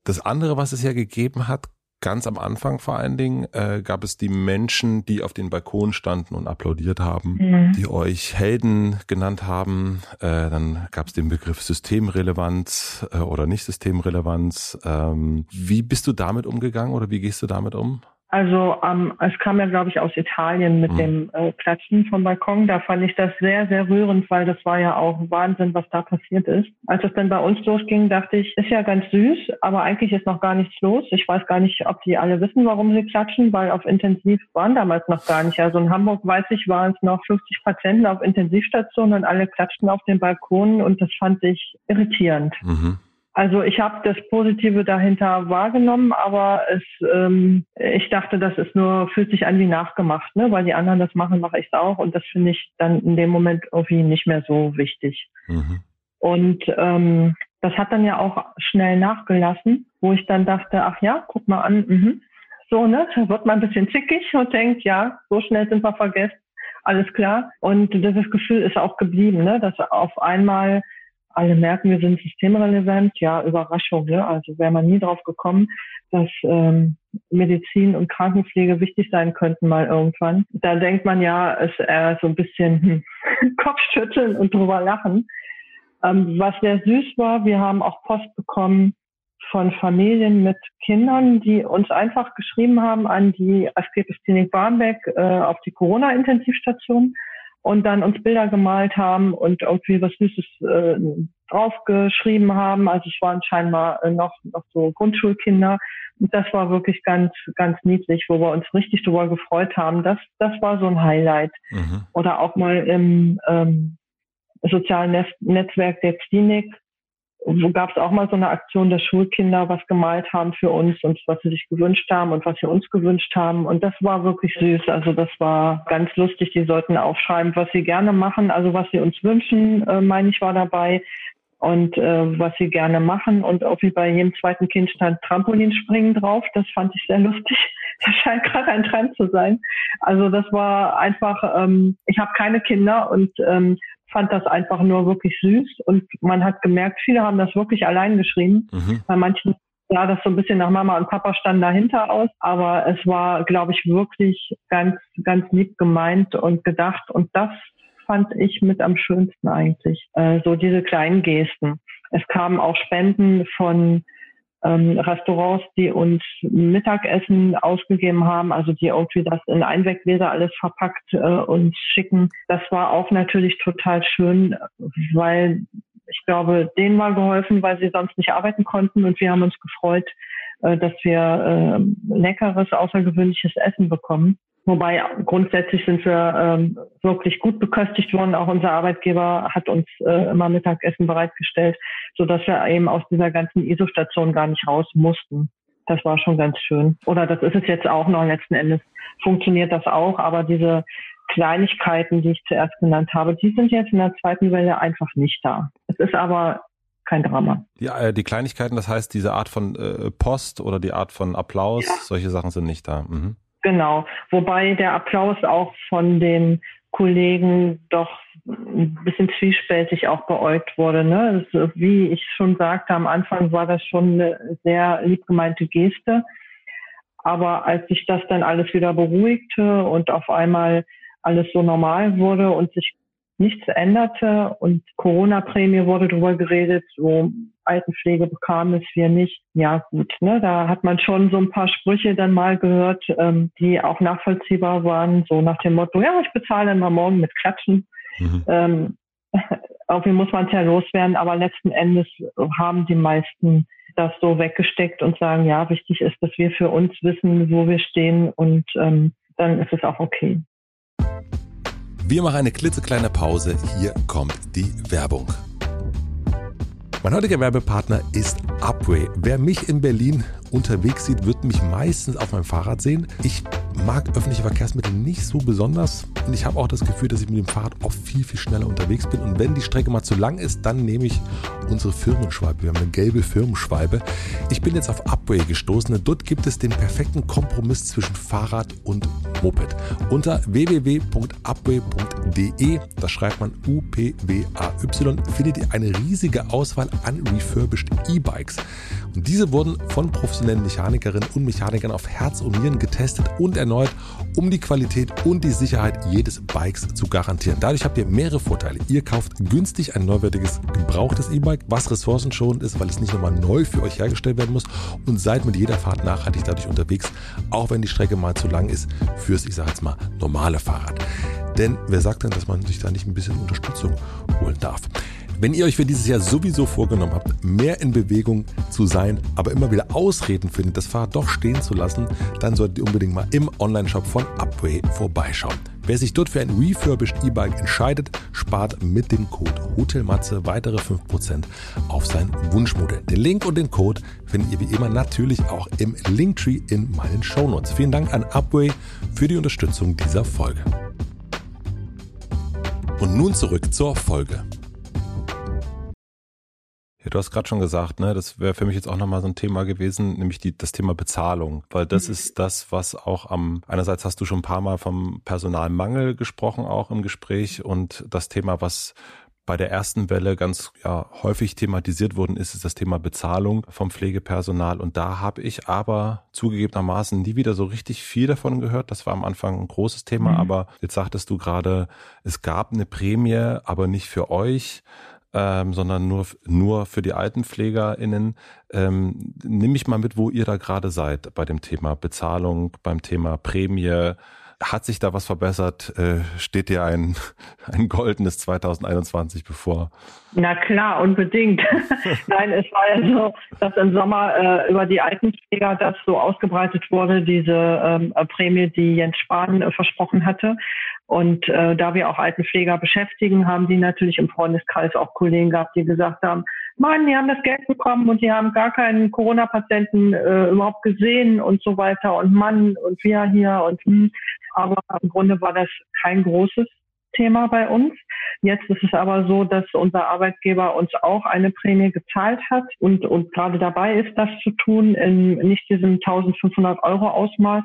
Das andere, was es ja gegeben hat, ganz am Anfang vor allen Dingen äh, gab es die Menschen, die auf den Balkon standen und applaudiert haben, mhm. die euch Helden genannt haben. Äh, dann gab es den Begriff Systemrelevanz äh, oder nicht Systemrelevanz. Ähm, wie bist du damit umgegangen oder wie gehst du damit um? Also ähm, es kam ja, glaube ich, aus Italien mit mhm. dem äh, Klatschen vom Balkon. Da fand ich das sehr, sehr rührend, weil das war ja auch Wahnsinn, was da passiert ist. Als es dann bei uns losging, dachte ich, ist ja ganz süß, aber eigentlich ist noch gar nichts los. Ich weiß gar nicht, ob die alle wissen, warum sie klatschen, weil auf Intensiv waren damals noch gar nicht. Also in Hamburg, weiß ich, waren es noch 50 Patienten auf Intensivstationen und alle klatschten auf den Balkonen und das fand ich irritierend. Mhm. Also ich habe das Positive dahinter wahrgenommen, aber es, ähm, ich dachte, das ist nur, fühlt sich an wie nachgemacht, ne? weil die anderen das machen, mache ich es auch und das finde ich dann in dem Moment irgendwie nicht mehr so wichtig. Mhm. Und ähm, das hat dann ja auch schnell nachgelassen, wo ich dann dachte, ach ja, guck mal an, mhm. so, ne, da wird man ein bisschen zickig und denkt, ja, so schnell sind wir vergessen, alles klar. Und dieses Gefühl ist auch geblieben, ne, dass auf einmal alle merken, wir sind systemrelevant. Ja, Überraschung. Ne? Also wäre man nie drauf gekommen, dass ähm, Medizin und Krankenpflege wichtig sein könnten mal irgendwann. Da denkt man ja, es eher so ein bisschen hm, Kopfschütteln und drüber lachen. Ähm, was sehr süß war, wir haben auch Post bekommen von Familien mit Kindern, die uns einfach geschrieben haben an die Asklepios Klinik Barmbek äh, auf die Corona-Intensivstation und dann uns Bilder gemalt haben und irgendwie was Süßes äh, draufgeschrieben haben. Also es waren scheinbar äh, noch, noch so Grundschulkinder. Und das war wirklich ganz, ganz niedlich, wo wir uns richtig drüber gefreut haben. Das, das war so ein Highlight. Mhm. Oder auch mal im ähm, sozialen Netzwerk der Klinik gab es auch mal so eine Aktion, dass Schulkinder was gemalt haben für uns und was sie sich gewünscht haben und was sie uns gewünscht haben. Und das war wirklich süß. Also das war ganz lustig. Die sollten aufschreiben, was sie gerne machen, also was sie uns wünschen, äh, meine ich, war dabei. Und äh, was sie gerne machen. Und auch wie bei jedem zweiten Kind stand Trampolinspringen drauf. Das fand ich sehr lustig. Das scheint gerade ein Trend zu sein. Also das war einfach, ähm, ich habe keine Kinder und ähm, fand das einfach nur wirklich süß und man hat gemerkt, viele haben das wirklich allein geschrieben. Mhm. Bei manchen sah das so ein bisschen nach Mama und Papa standen dahinter aus, aber es war, glaube ich, wirklich ganz, ganz lieb gemeint und gedacht und das fand ich mit am schönsten eigentlich, äh, so diese kleinen Gesten. Es kamen auch Spenden von ähm, Restaurants, die uns Mittagessen ausgegeben haben, also die irgendwie das in Einweggläser alles verpackt äh, uns schicken. Das war auch natürlich total schön, weil ich glaube, denen war geholfen, weil sie sonst nicht arbeiten konnten und wir haben uns gefreut, äh, dass wir äh, leckeres, außergewöhnliches Essen bekommen. Wobei grundsätzlich sind wir ähm, wirklich gut beköstigt worden. Auch unser Arbeitgeber hat uns äh, immer Mittagessen bereitgestellt, so dass wir eben aus dieser ganzen ISO-Station gar nicht raus mussten. Das war schon ganz schön. Oder das ist es jetzt auch noch letzten Endes. Funktioniert das auch, aber diese Kleinigkeiten, die ich zuerst genannt habe, die sind jetzt in der zweiten Welle einfach nicht da. Es ist aber kein Drama. Ja, äh, die Kleinigkeiten, das heißt diese Art von äh, Post oder die Art von Applaus, ja. solche Sachen sind nicht da. Mhm. Genau. Wobei der Applaus auch von den Kollegen doch ein bisschen zwiespältig auch beäugt wurde. Ne? Das, wie ich schon sagte, am Anfang war das schon eine sehr liebgemeinte Geste. Aber als sich das dann alles wieder beruhigte und auf einmal alles so normal wurde und sich nichts änderte und Corona-Prämie wurde drüber geredet, so Altenpflege bekam es wir nicht. Ja gut, ne, da hat man schon so ein paar Sprüche dann mal gehört, ähm, die auch nachvollziehbar waren, so nach dem Motto, ja, ich bezahle immer morgen mit Klatschen. Mhm. Ähm, irgendwie muss man es ja loswerden, aber letzten Endes haben die meisten das so weggesteckt und sagen, ja, wichtig ist, dass wir für uns wissen, wo wir stehen und ähm, dann ist es auch okay. Wir machen eine klitzekleine Pause. Hier kommt die Werbung. Mein heutiger Werbepartner ist Upway. Wer mich in Berlin unterwegs sieht, wird mich meistens auf meinem Fahrrad sehen. Ich mag öffentliche Verkehrsmittel nicht so besonders und ich habe auch das Gefühl, dass ich mit dem Fahrrad oft viel, viel schneller unterwegs bin. Und wenn die Strecke mal zu lang ist, dann nehme ich unsere Firmenschwalbe. Wir haben eine gelbe Firmenschwalbe. Ich bin jetzt auf Upway gestoßen. Dort gibt es den perfekten Kompromiss zwischen Fahrrad und Moped. Unter www.upway.de, das schreibt man U-P-W-A-Y, findet ihr eine riesige Auswahl an refurbished E-Bikes. Und diese wurden von professionellen Mechanikerinnen und Mechanikern auf Herz und Nieren getestet und erneut, um die Qualität und die Sicherheit jedes Bikes zu garantieren. Dadurch habt ihr mehrere Vorteile. Ihr kauft günstig ein neuwertiges, gebrauchtes E-Bike, was ressourcenschonend ist, weil es nicht nochmal neu für euch hergestellt werden muss und seid mit jeder Fahrt nachhaltig dadurch unterwegs, auch wenn die Strecke mal zu lang ist fürs, ich sage jetzt mal, normale Fahrrad. Denn wer sagt denn, dass man sich da nicht ein bisschen Unterstützung holen darf? Wenn ihr euch für dieses Jahr sowieso vorgenommen habt, mehr in Bewegung zu sein, aber immer wieder Ausreden findet, das Fahrrad doch stehen zu lassen, dann solltet ihr unbedingt mal im Onlineshop von Upway vorbeischauen. Wer sich dort für ein refurbished E-Bike entscheidet, spart mit dem Code HOTELMATZE weitere 5% auf sein Wunschmodell. Den Link und den Code findet ihr wie immer natürlich auch im Linktree in meinen Shownotes. Vielen Dank an Upway für die Unterstützung dieser Folge. Und nun zurück zur Folge. Ja, du hast gerade schon gesagt, ne, das wäre für mich jetzt auch nochmal so ein Thema gewesen, nämlich die, das Thema Bezahlung. Weil das mhm. ist das, was auch am, einerseits hast du schon ein paar Mal vom Personalmangel gesprochen, auch im Gespräch, und das Thema, was bei der ersten Welle ganz ja, häufig thematisiert worden ist, ist das Thema Bezahlung vom Pflegepersonal. Und da habe ich aber zugegebenermaßen nie wieder so richtig viel davon gehört. Das war am Anfang ein großes Thema, mhm. aber jetzt sagtest du gerade, es gab eine Prämie, aber nicht für euch ähm, sondern nur, nur für die AltenpflegerInnen. Ähm, nimm mich mal mit, wo ihr da gerade seid bei dem Thema Bezahlung, beim Thema Prämie. Hat sich da was verbessert? Äh, steht dir ein, ein goldenes 2021 bevor? Na klar, unbedingt. Nein, es war ja so, dass im Sommer äh, über die Altenpfleger das so ausgebreitet wurde, diese ähm, Prämie, die Jens Spahn äh, versprochen hatte. Und äh, da wir auch Altenpfleger beschäftigen, haben die natürlich im Freundeskreis auch Kollegen gehabt, die gesagt haben, Mann, die haben das Geld bekommen und die haben gar keinen Corona-Patienten äh, überhaupt gesehen und so weiter und Mann und wir hier und hm. Aber im Grunde war das kein großes Thema bei uns. Jetzt ist es aber so, dass unser Arbeitgeber uns auch eine Prämie gezahlt hat und, und gerade dabei ist, das zu tun in nicht diesem 1500 Euro Ausmaß,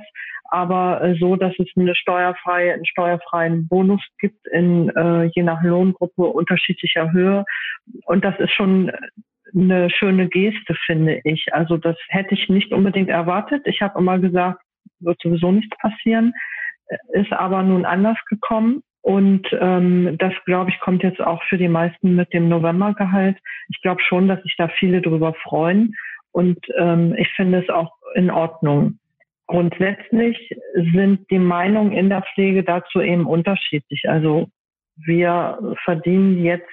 aber äh, so, dass es eine steuerfreie, einen steuerfreien Bonus gibt in äh, je nach Lohngruppe unterschiedlicher Höhe. Und das ist schon eine schöne Geste, finde ich. Also das hätte ich nicht unbedingt erwartet. Ich habe immer gesagt, wird sowieso nichts passieren, ist aber nun anders gekommen. Und ähm, das, glaube ich, kommt jetzt auch für die meisten mit dem Novembergehalt. Ich glaube schon, dass sich da viele drüber freuen. Und ähm, ich finde es auch in Ordnung. Grundsätzlich sind die Meinungen in der Pflege dazu eben unterschiedlich. Also wir verdienen jetzt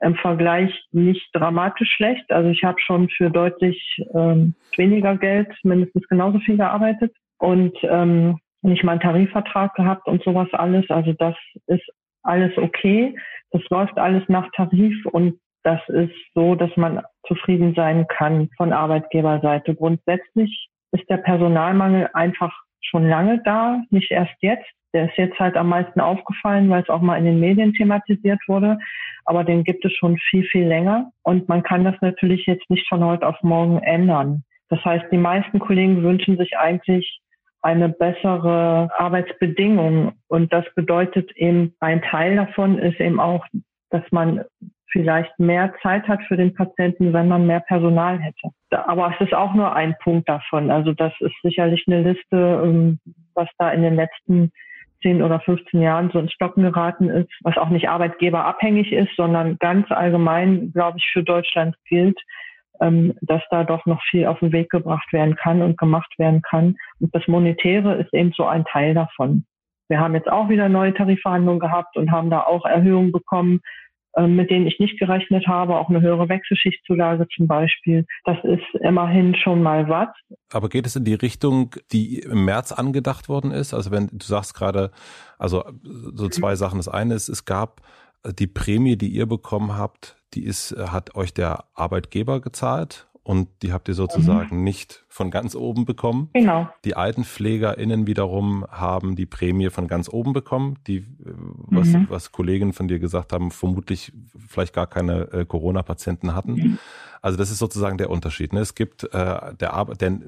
im Vergleich nicht dramatisch schlecht. Also ich habe schon für deutlich ähm, weniger Geld mindestens genauso viel gearbeitet und ähm, nicht mal einen Tarifvertrag gehabt und sowas alles. Also das ist alles okay. Das läuft alles nach Tarif und das ist so, dass man zufrieden sein kann von Arbeitgeberseite. Grundsätzlich ist der Personalmangel einfach schon lange da, nicht erst jetzt. Der ist jetzt halt am meisten aufgefallen, weil es auch mal in den Medien thematisiert wurde. Aber den gibt es schon viel, viel länger. Und man kann das natürlich jetzt nicht von heute auf morgen ändern. Das heißt, die meisten Kollegen wünschen sich eigentlich eine bessere Arbeitsbedingung. Und das bedeutet eben, ein Teil davon ist eben auch, dass man vielleicht mehr Zeit hat für den Patienten, wenn man mehr Personal hätte. Aber es ist auch nur ein Punkt davon. Also das ist sicherlich eine Liste, ähm, was da in den letzten 10 oder 15 Jahren so ins Stocken geraten ist, was auch nicht arbeitgeberabhängig ist, sondern ganz allgemein, glaube ich, für Deutschland gilt, ähm, dass da doch noch viel auf den Weg gebracht werden kann und gemacht werden kann. Und das Monetäre ist eben so ein Teil davon. Wir haben jetzt auch wieder neue Tarifverhandlungen gehabt und haben da auch Erhöhungen bekommen, äh, mit denen ich nicht gerechnet habe, auch eine höhere Wechselschichtzulage zum Beispiel. Das ist immerhin schon mal was. Aber geht es in die Richtung, die im März angedacht worden ist? Also wenn du sagst gerade, also so zwei Sachen. Das eine ist, es gab die Prämie, die ihr bekommen habt, die ist, hat euch der Arbeitgeber gezahlt und die habt ihr sozusagen mhm. nicht von ganz oben bekommen. Genau. Die AltenpflegerInnen wiederum haben die Prämie von ganz oben bekommen, die, was, mhm. was Kollegen von dir gesagt haben, vermutlich vielleicht gar keine äh, Corona-Patienten hatten. Mhm. Also das ist sozusagen der Unterschied. Ne? Es gibt äh, der, Ar der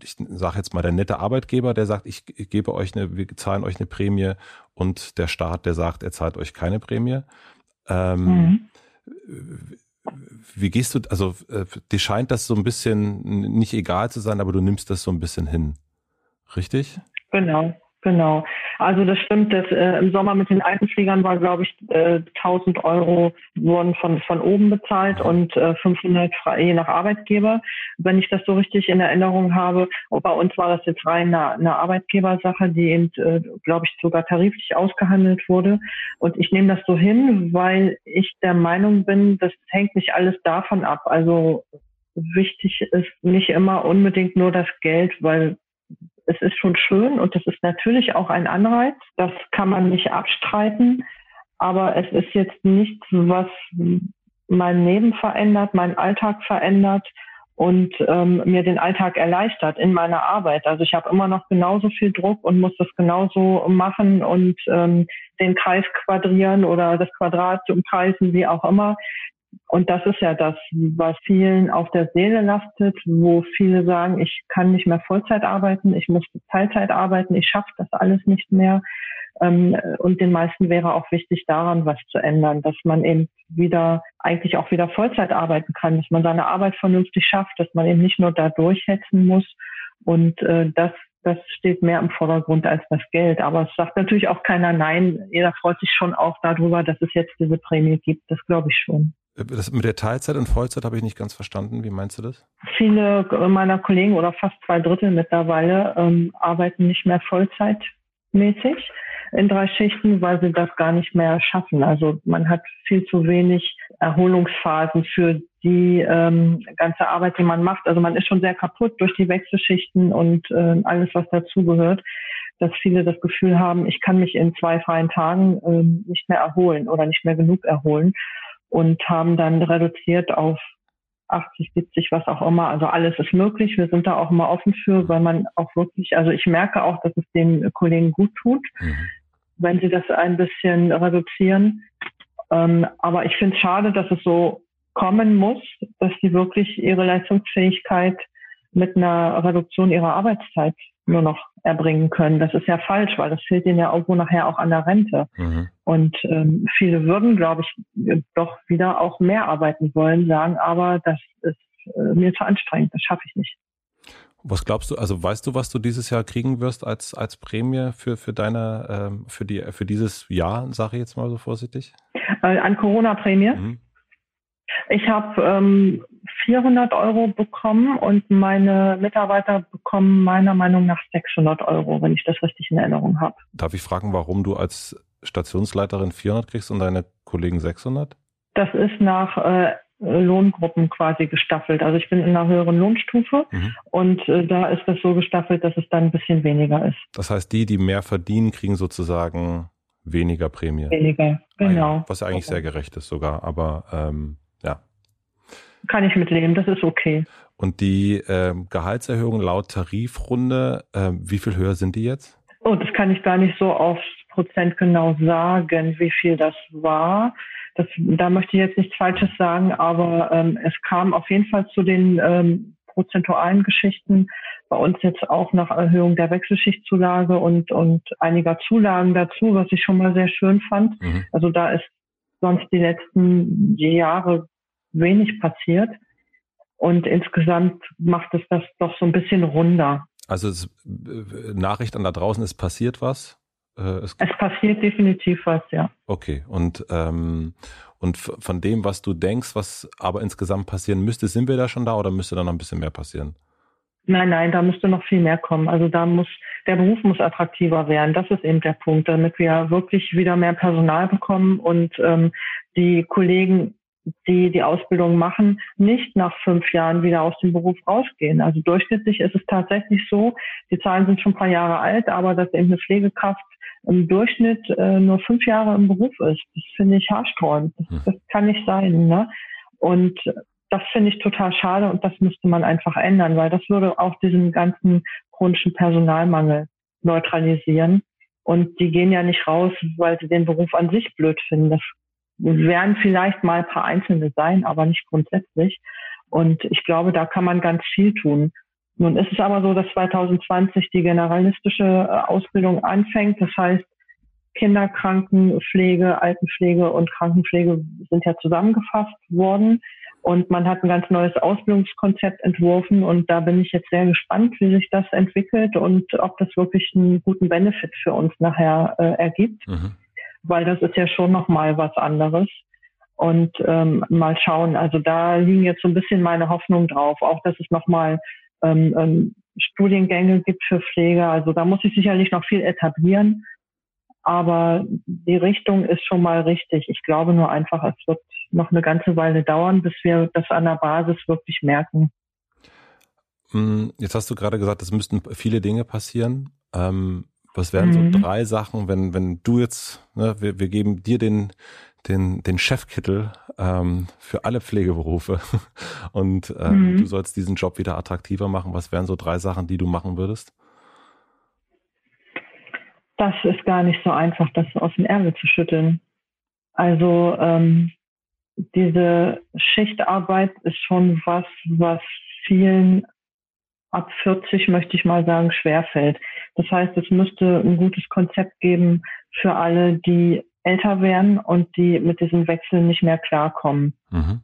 ich sage jetzt mal der nette Arbeitgeber, der sagt, ich, ich gebe euch eine, wir zahlen euch eine Prämie und der Staat, der sagt, er zahlt euch keine Prämie. Ähm, mhm wie gehst du, also äh, dir scheint das so ein bisschen nicht egal zu sein, aber du nimmst das so ein bisschen hin. Richtig? Genau. Genau. Also das stimmt, dass äh, im Sommer mit den Altenpflegern war, glaube ich, äh, 1000 Euro wurden von, von oben bezahlt und äh, 500 je nach Arbeitgeber, wenn ich das so richtig in Erinnerung habe. Und bei uns war das jetzt rein eine, eine Arbeitgebersache, die eben, äh, glaube ich, sogar tariflich ausgehandelt wurde. Und ich nehme das so hin, weil ich der Meinung bin, das hängt nicht alles davon ab. Also wichtig ist nicht immer unbedingt nur das Geld, weil es ist schon schön und es ist natürlich auch ein Anreiz. Das kann man nicht abstreiten. Aber es ist jetzt nichts, was mein Leben verändert, meinen Alltag verändert und ähm, mir den Alltag erleichtert in meiner Arbeit. Also ich habe immer noch genauso viel Druck und muss das genauso machen und ähm, den Kreis quadrieren oder das Quadrat umkreisen, wie auch immer. Und das ist ja das, was vielen auf der Seele lastet, wo viele sagen, ich kann nicht mehr Vollzeit arbeiten, ich muss Teilzeit arbeiten, ich schaffe das alles nicht mehr. Ähm, und den meisten wäre auch wichtig, daran was zu ändern, dass man eben wieder, eigentlich auch wieder Vollzeit arbeiten kann, dass man seine Arbeit vernünftig schafft, dass man eben nicht nur da durchhetzen muss. Und äh, das das steht mehr im Vordergrund als das Geld. Aber es sagt natürlich auch keiner Nein. Jeder freut sich schon auch darüber, dass es jetzt diese Prämie gibt. Das glaube ich schon. Das mit der Teilzeit und Vollzeit habe ich nicht ganz verstanden. Wie meinst du das? Viele meiner Kollegen oder fast zwei Drittel mittlerweile ähm, arbeiten nicht mehr vollzeitmäßig in drei Schichten, weil sie das gar nicht mehr schaffen. Also man hat viel zu wenig Erholungsphasen für die ähm, ganze Arbeit, die man macht. Also man ist schon sehr kaputt durch die Wechselschichten und äh, alles, was dazugehört dass viele das Gefühl haben, ich kann mich in zwei freien Tagen ähm, nicht mehr erholen oder nicht mehr genug erholen und haben dann reduziert auf 80, 70, was auch immer. Also alles ist möglich. Wir sind da auch immer offen für, weil man auch wirklich, also ich merke auch, dass es den Kollegen gut tut, mhm. wenn sie das ein bisschen reduzieren. Ähm, aber ich finde es schade, dass es so kommen muss, dass sie wirklich ihre Leistungsfähigkeit mit einer Reduktion ihrer Arbeitszeit nur noch erbringen können. Das ist ja falsch, weil das fehlt ihnen ja irgendwo nachher auch an der Rente. Mhm. Und ähm, viele würden, glaube ich, doch wieder auch mehr arbeiten wollen, sagen aber, das ist äh, mir zu anstrengend, das schaffe ich nicht. Was glaubst du, also weißt du, was du dieses Jahr kriegen wirst als, als Prämie für, für deine, ähm, für die, für dieses Jahr, sage ich jetzt mal so vorsichtig? Äh, an Corona-Prämie? Mhm. Ich habe ähm, 400 Euro bekommen und meine Mitarbeiter bekommen meiner Meinung nach 600 Euro, wenn ich das richtig in Erinnerung habe. Darf ich fragen, warum du als Stationsleiterin 400 kriegst und deine Kollegen 600? Das ist nach äh, Lohngruppen quasi gestaffelt. Also ich bin in einer höheren Lohnstufe mhm. und äh, da ist das so gestaffelt, dass es dann ein bisschen weniger ist. Das heißt, die, die mehr verdienen, kriegen sozusagen weniger Prämie. Weniger, genau. Ah was ja eigentlich okay. sehr gerecht ist sogar, aber ähm, ja. Kann ich mitleben, das ist okay. Und die äh, Gehaltserhöhung laut Tarifrunde, äh, wie viel höher sind die jetzt? Oh, das kann ich gar nicht so aufs Prozent genau sagen, wie viel das war. Das, da möchte ich jetzt nichts Falsches sagen, aber ähm, es kam auf jeden Fall zu den ähm, prozentualen Geschichten. Bei uns jetzt auch nach Erhöhung der Wechselschichtzulage und, und einiger Zulagen dazu, was ich schon mal sehr schön fand. Mhm. Also da ist sonst die letzten Jahre wenig passiert. Und insgesamt macht es das doch so ein bisschen runder. Also es, äh, Nachricht an da draußen, es passiert was? Äh, es, es, passiert definitiv was, ja. Okay, und, ähm, und von dem, was du denkst, was aber insgesamt passieren müsste, sind wir da schon da oder müsste da noch ein bisschen mehr passieren? Nein, nein, da müsste noch viel mehr kommen. Also da muss, der Beruf muss attraktiver werden. Das ist eben der Punkt, damit wir wirklich wieder mehr Personal bekommen und ähm, die Kollegen die die Ausbildung machen, nicht nach fünf Jahren wieder aus dem Beruf rausgehen. Also durchschnittlich ist es tatsächlich so, die Zahlen sind schon ein paar Jahre alt, aber dass eben eine Pflegekraft im Durchschnitt äh, nur fünf Jahre im Beruf ist, das finde ich haarsträubend. Das, hm. das kann nicht sein. Ne? Und das finde ich total schade und das müsste man einfach ändern, weil das würde auch diesen ganzen chronischen Personalmangel neutralisieren. Und die gehen ja nicht raus, weil sie den Beruf an sich blöd finden. Das werden vielleicht mal ein paar Einzelne sein, aber nicht grundsätzlich. Und ich glaube, da kann man ganz viel tun. Nun ist es aber so, dass 2020 die generalistische äh, Ausbildung anfängt. Das heißt, Kinderkrankenpflege, Altenpflege und Krankenpflege sind ja zusammengefasst worden. Und man hat ein ganz neues Ausbildungskonzept entworfen. Und da bin ich jetzt sehr gespannt, wie sich das entwickelt und ob das wirklich einen guten Benefit für uns nachher äh, ergibt. Mhm weil das ist ja schon nochmal was anderes. Und ähm, mal schauen, also da liegen jetzt so ein bisschen meine Hoffnung drauf, auch dass es nochmal ähm, ähm, Studiengänge gibt für Pflege. Also da muss ich sicherlich noch viel etablieren. Aber die Richtung ist schon mal richtig. Ich glaube nur einfach, es wird noch eine ganze Weile dauern, bis wir das an der Basis wirklich merken. Hm, jetzt hast du gerade gesagt, es müssten viele Dinge passieren. Ähm, was wären mhm. so drei Sachen, wenn, wenn du jetzt, ne, wir, wir geben dir den, den, den Chefkittel ähm, für alle Pflegeberufe und ähm, mhm. du sollst diesen Job wieder attraktiver machen. Was wären so drei Sachen, die du machen würdest? Das ist gar nicht so einfach, das aus dem Ärmel zu schütteln. Also ähm, diese Schichtarbeit ist schon was, was vielen ab 40, möchte ich mal sagen, schwerfällt. Das heißt, es müsste ein gutes Konzept geben für alle, die älter werden und die mit diesem Wechsel nicht mehr klarkommen. Mhm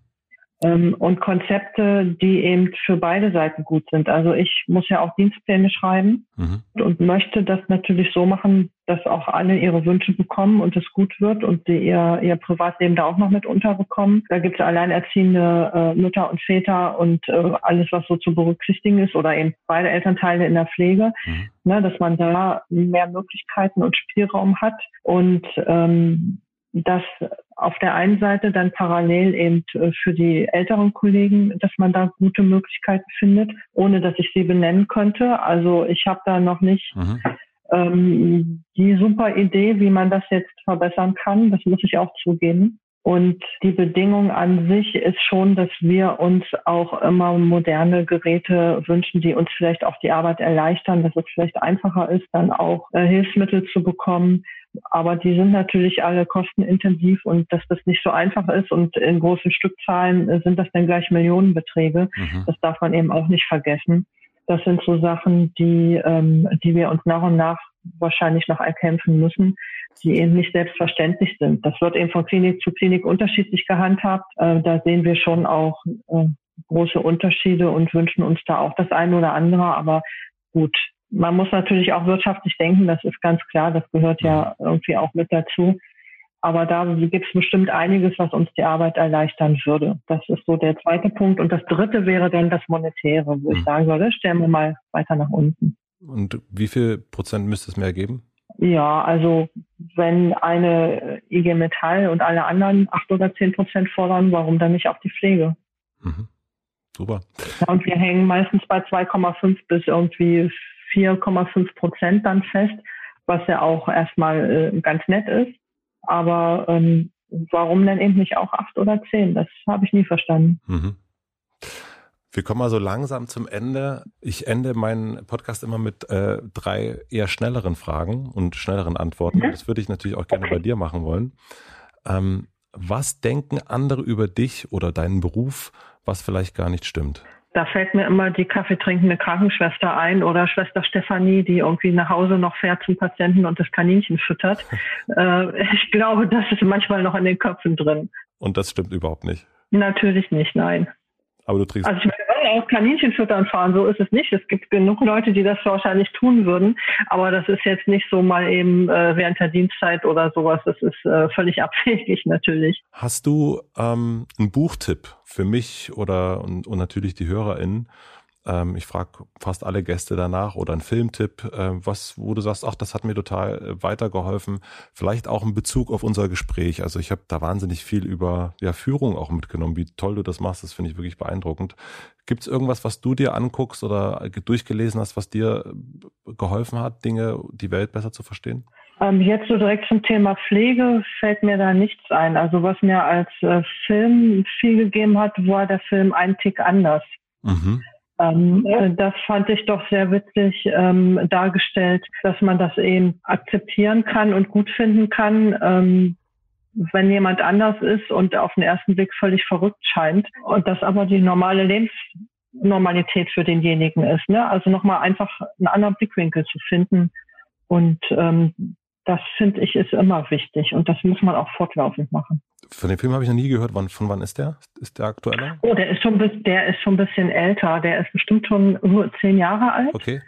ähm, und Konzepte, die eben für beide Seiten gut sind. Also ich muss ja auch Dienstpläne schreiben mhm. und möchte das natürlich so machen, dass auch alle ihre Wünsche bekommen und es gut wird und die ihr, ihr Privatleben da auch noch mit unterbekommen. Da gibt es alleinerziehende äh, Mütter und Väter und äh, alles, was so zu berücksichtigen ist oder eben beide Elternteile in der Pflege, mhm. ne, dass man da mehr Möglichkeiten und Spielraum hat und ähm, dass auf der einen Seite dann parallel eben äh, für die älteren Kollegen, dass man da gute Möglichkeiten findet, ohne dass ich sie benennen könnte. Also ich habe da noch nicht mhm. ähm, die super Idee, wie man das jetzt verbessern kann. Das muss ich auch zugeben. Und die Bedingung an sich ist schon, dass wir uns auch immer moderne Geräte wünschen, die uns vielleicht auch die Arbeit erleichtern, dass es vielleicht einfacher ist, dann auch äh, Hilfsmittel zu bekommen, aber die sind natürlich alle kostenintensiv und dass das nicht so einfach ist und in großen Stückzahlen äh, sind das dann gleich Millionenbeträge. Mhm. Das darf man eben auch nicht vergessen. Das sind so Sachen, die, ähm, die wir uns nach und nach wahrscheinlich noch erkämpfen müssen, die eben nicht selbstverständlich sind. Das wird eben von Klinik zu Klinik unterschiedlich gehandhabt. Äh, da sehen wir schon auch äh, große Unterschiede und wünschen uns da auch das eine oder andere. Aber gut, man muss natürlich auch wirtschaftlich denken, das ist ganz klar, das gehört ja irgendwie auch mit dazu. Aber da gibt es bestimmt einiges, was uns die Arbeit erleichtern würde. Das ist so der zweite Punkt. Und das dritte wäre dann das Monetäre, wo ich hm. sagen würde, stellen wir mal weiter nach unten. Und wie viel Prozent müsste es mehr geben? Ja, also wenn eine IG Metall und alle anderen acht oder zehn Prozent fordern, warum dann nicht auch die Pflege? Mhm. Super. Ja, und wir hängen meistens bei 2,5 bis irgendwie 4,5 Prozent dann fest, was ja auch erstmal äh, ganz nett ist. Aber ähm, warum denn eben nicht auch acht oder zehn? Das habe ich nie verstanden. Mhm. Wir kommen mal so langsam zum Ende. Ich ende meinen Podcast immer mit äh, drei eher schnelleren Fragen und schnelleren Antworten. Mhm. Das würde ich natürlich auch gerne okay. bei dir machen wollen. Ähm, was denken andere über dich oder deinen Beruf, was vielleicht gar nicht stimmt? Da fällt mir immer die kaffeetrinkende Krankenschwester ein oder Schwester Stefanie, die irgendwie nach Hause noch fährt zum Patienten und das Kaninchen füttert. äh, ich glaube, das ist manchmal noch in den Köpfen drin. Und das stimmt überhaupt nicht. Natürlich nicht, nein. Aber du trinkst. Also ich würde auch Kaninchen füttern fahren, so ist es nicht. Es gibt genug Leute, die das wahrscheinlich tun würden, aber das ist jetzt nicht so mal eben äh, während der Dienstzeit oder sowas. Das ist äh, völlig abwegig natürlich. Hast du ähm, einen Buchtipp für mich oder und, und natürlich die HörerInnen, ähm, ich frage fast alle Gäste danach oder ein Filmtipp, äh, was, wo du sagst, ach, das hat mir total äh, weitergeholfen. Vielleicht auch in Bezug auf unser Gespräch. Also ich habe da wahnsinnig viel über ja, Führung auch mitgenommen. Wie toll du das machst, das finde ich wirklich beeindruckend. Gibt es irgendwas, was du dir anguckst oder durchgelesen hast, was dir äh, geholfen hat, Dinge, die Welt besser zu verstehen? Ähm, jetzt so direkt zum Thema Pflege fällt mir da nichts ein. Also was mir als äh, Film viel gegeben hat, war der Film Ein Tick anders. Mhm. Ähm, äh, das fand ich doch sehr witzig ähm, dargestellt, dass man das eben akzeptieren kann und gut finden kann, ähm, wenn jemand anders ist und auf den ersten Blick völlig verrückt scheint und das aber die normale Lebensnormalität für denjenigen ist. Ne? Also nochmal einfach einen anderen Blickwinkel zu finden und ähm, das finde ich ist immer wichtig und das muss man auch fortlaufend machen. Von dem Film habe ich noch nie gehört. Wann, von wann ist der? Ist der aktueller? Oh, der ist schon, der ist schon ein bisschen älter. Der ist bestimmt schon nur zehn Jahre alt. Okay.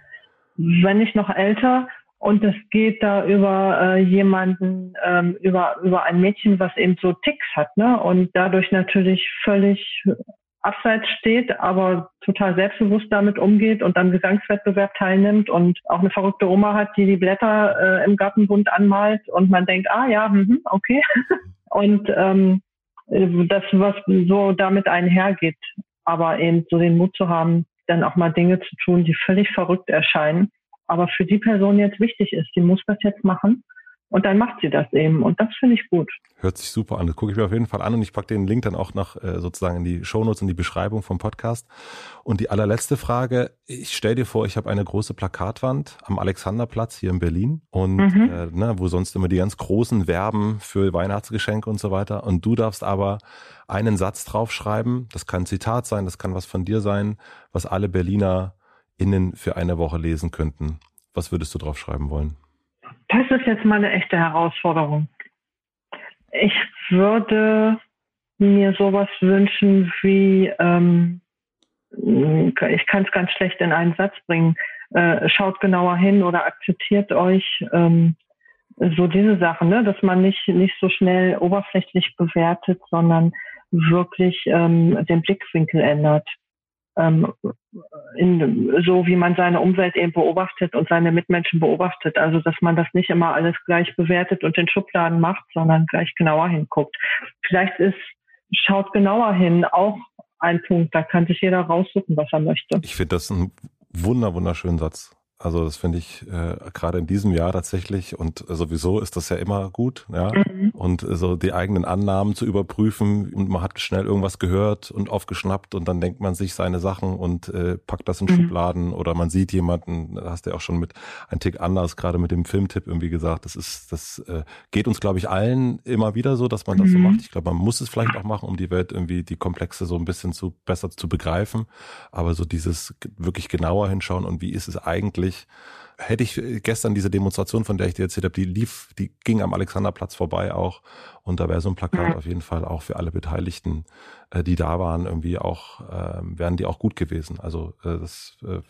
Wenn nicht noch älter. Und es geht da über äh, jemanden, ähm, über, über ein Mädchen, was eben so Ticks hat, ne? Und dadurch natürlich völlig abseits steht, aber total selbstbewusst damit umgeht und am Gesangswettbewerb teilnimmt und auch eine verrückte Oma hat, die die Blätter äh, im Gartenbund anmalt und man denkt, ah ja, mh, okay. und ähm, das, was so damit einhergeht, aber eben so den Mut zu haben, dann auch mal Dinge zu tun, die völlig verrückt erscheinen, aber für die Person jetzt wichtig ist. Die muss das jetzt machen und dann macht sie das eben. Und das finde ich gut. Hört sich super an. Das gucke ich mir auf jeden Fall an und ich packe den Link dann auch noch äh, sozusagen in die Shownotes, in die Beschreibung vom Podcast. Und die allerletzte Frage. Ich stell dir vor, ich habe eine große Plakatwand am Alexanderplatz hier in Berlin und mhm. äh, ne, wo sonst immer die ganz großen Werben für Weihnachtsgeschenke und so weiter. Und du darfst aber einen Satz draufschreiben. Das kann ein Zitat sein, das kann was von dir sein, was alle Berliner innen für eine Woche lesen könnten. Was würdest du draufschreiben wollen? Das ist jetzt mal eine echte Herausforderung. Ich würde mir sowas wünschen wie, ähm, ich kann es ganz schlecht in einen Satz bringen, äh, schaut genauer hin oder akzeptiert euch ähm, so diese Sachen, ne? dass man nicht, nicht so schnell oberflächlich bewertet, sondern wirklich ähm, den Blickwinkel ändert ähm, in, so wie man seine Umwelt eben beobachtet und seine Mitmenschen beobachtet. Also dass man das nicht immer alles gleich bewertet und in Schubladen macht, sondern gleich genauer hinguckt. Vielleicht ist schaut genauer hin auch ein Punkt. Da kann sich jeder raussuchen, was er möchte. Ich finde das ein wunder wunderschönen Satz. Also das finde ich äh, gerade in diesem Jahr tatsächlich und sowieso ist das ja immer gut, ja. Mhm. Und äh, so die eigenen Annahmen zu überprüfen und man hat schnell irgendwas gehört und aufgeschnappt und dann denkt man sich seine Sachen und äh, packt das in mhm. Schubladen oder man sieht jemanden, hast du ja auch schon mit ein Tick anders, gerade mit dem Filmtipp irgendwie gesagt, das ist, das äh, geht uns, glaube ich, allen immer wieder so, dass man das mhm. so macht. Ich glaube, man muss es vielleicht auch machen, um die Welt irgendwie die Komplexe so ein bisschen zu besser zu begreifen. Aber so dieses wirklich genauer hinschauen und wie ist es eigentlich ich, hätte ich gestern diese Demonstration, von der ich dir erzählt habe, die lief, die ging am Alexanderplatz vorbei auch. Und da wäre so ein Plakat mhm. auf jeden Fall auch für alle Beteiligten, äh, die da waren, irgendwie auch, äh, wären die auch gut gewesen. Also äh, das äh,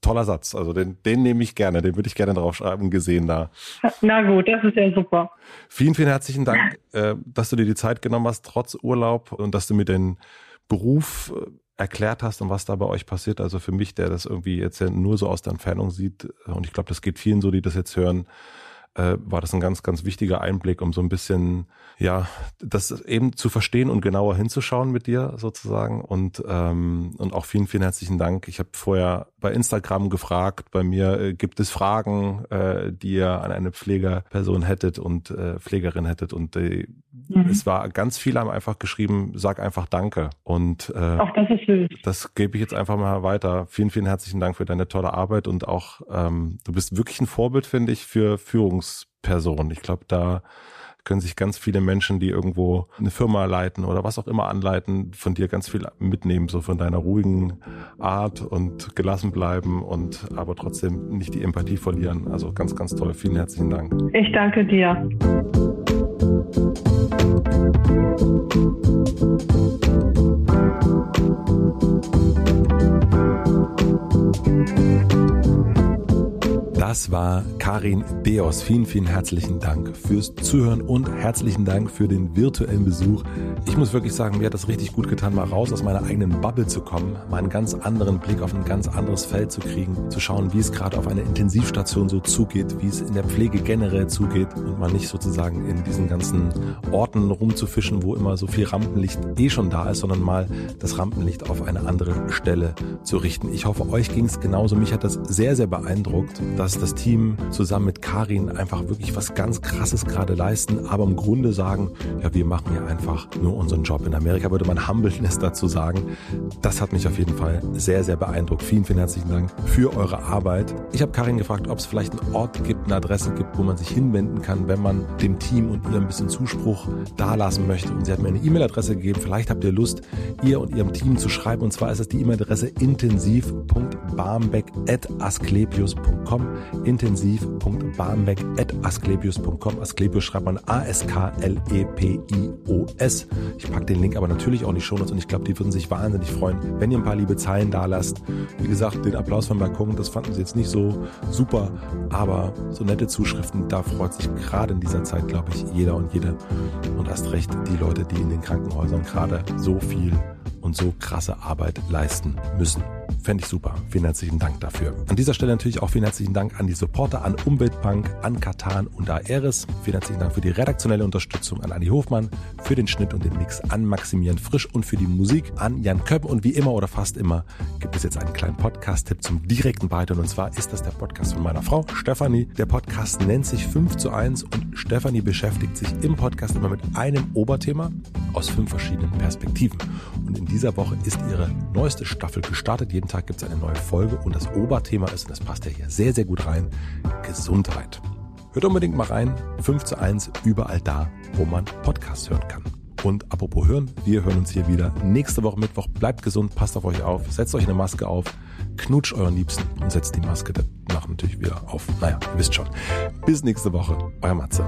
toller Satz. Also den, den nehme ich gerne, den würde ich gerne draufschreiben, gesehen da. Na gut, das ist ja super. Vielen, vielen herzlichen Dank, äh, dass du dir die Zeit genommen hast, trotz Urlaub und dass du mir den Beruf äh, erklärt hast und was da bei euch passiert. Also für mich, der das irgendwie jetzt ja nur so aus der Entfernung sieht, und ich glaube, das geht vielen so, die das jetzt hören, äh, war das ein ganz, ganz wichtiger Einblick, um so ein bisschen, ja, das eben zu verstehen und genauer hinzuschauen mit dir sozusagen. Und, ähm, und auch vielen, vielen herzlichen Dank. Ich habe vorher bei Instagram gefragt, bei mir äh, gibt es Fragen, äh, die ihr an eine Pflegerperson hättet und äh, Pflegerin hättet. Und äh, mhm. es war ganz viele haben einfach geschrieben, sag einfach Danke. Und äh, auch das ist süß. Das gebe ich jetzt einfach mal weiter. Vielen, vielen herzlichen Dank für deine tolle Arbeit und auch ähm, du bist wirklich ein Vorbild, finde ich, für Führungs Führungsperson. Ich glaube, da können sich ganz viele Menschen, die irgendwo eine Firma leiten oder was auch immer anleiten, von dir ganz viel mitnehmen, so von deiner ruhigen Art und gelassen bleiben und aber trotzdem nicht die Empathie verlieren. Also ganz, ganz toll. Vielen herzlichen Dank. Ich danke dir. Das war Karin Beos. Vielen, vielen herzlichen Dank fürs Zuhören und herzlichen Dank für den virtuellen Besuch. Ich muss wirklich sagen, mir hat das richtig gut getan, mal raus aus meiner eigenen Bubble zu kommen, mal einen ganz anderen Blick auf ein ganz anderes Feld zu kriegen, zu schauen, wie es gerade auf einer Intensivstation so zugeht, wie es in der Pflege generell zugeht und mal nicht sozusagen in diesen ganzen Orten rumzufischen, wo immer so viel Rampenlicht eh schon da ist, sondern mal das Rampenlicht auf eine andere Stelle zu richten. Ich hoffe, euch ging es genauso. Mich hat das sehr, sehr beeindruckt, dass das Team zusammen mit Karin einfach wirklich was ganz Krasses gerade leisten, aber im Grunde sagen, ja, wir machen ja einfach nur unseren Job. In Amerika würde man Humbleness dazu sagen. Das hat mich auf jeden Fall sehr, sehr beeindruckt. Vielen, vielen herzlichen Dank für eure Arbeit. Ich habe Karin gefragt, ob es vielleicht einen Ort gibt, eine Adresse gibt, wo man sich hinwenden kann, wenn man dem Team und ihr ein bisschen Zuspruch dalassen möchte. Und sie hat mir eine E-Mail-Adresse gegeben. Vielleicht habt ihr Lust, ihr und ihrem Team zu schreiben. Und zwar ist es die E-Mail-Adresse intensiv.barmbek.asklepios.com intensiv.barmbek.asklepios.com. Asklepios schreibt man A-S-K-L-E-P-I-O-S. Ich packe den Link aber natürlich auch in die Shownotes und ich glaube, die würden sich wahnsinnig freuen, wenn ihr ein paar liebe Zeilen da lasst. Wie gesagt, den Applaus vom Balkon, das fanden sie jetzt nicht so super, aber so nette Zuschriften, da freut sich gerade in dieser Zeit, glaube ich, jeder und jede. Und erst recht die Leute, die in den Krankenhäusern gerade so viel und so krasse Arbeit leisten müssen. Fände ich super. Vielen herzlichen Dank dafür. An dieser Stelle natürlich auch vielen herzlichen Dank an die Supporter, an Umweltbank, an Katan und Aeris. Vielen herzlichen Dank für die redaktionelle Unterstützung an Andi Hofmann, für den Schnitt und den Mix an Maximilian Frisch und für die Musik an Jan Köppen. Und wie immer oder fast immer gibt es jetzt einen kleinen Podcast-Tipp zum direkten Weitern. Und zwar ist das der Podcast von meiner Frau Stefanie. Der Podcast nennt sich 5 zu 1 und Stefanie beschäftigt sich im Podcast immer mit einem Oberthema aus fünf verschiedenen Perspektiven. Und in dieser Woche ist ihre neueste Staffel gestartet. Jeden Tag gibt es eine neue Folge und das Oberthema ist, und das passt ja hier sehr, sehr gut rein, Gesundheit. Hört unbedingt mal rein, 5 zu 1, überall da, wo man Podcasts hören kann. Und apropos hören, wir hören uns hier wieder nächste Woche Mittwoch. Bleibt gesund, passt auf euch auf, setzt euch eine Maske auf, knutscht euren Liebsten und setzt die Maske danach natürlich wieder auf. Naja, ihr wisst schon. Bis nächste Woche, euer Matze.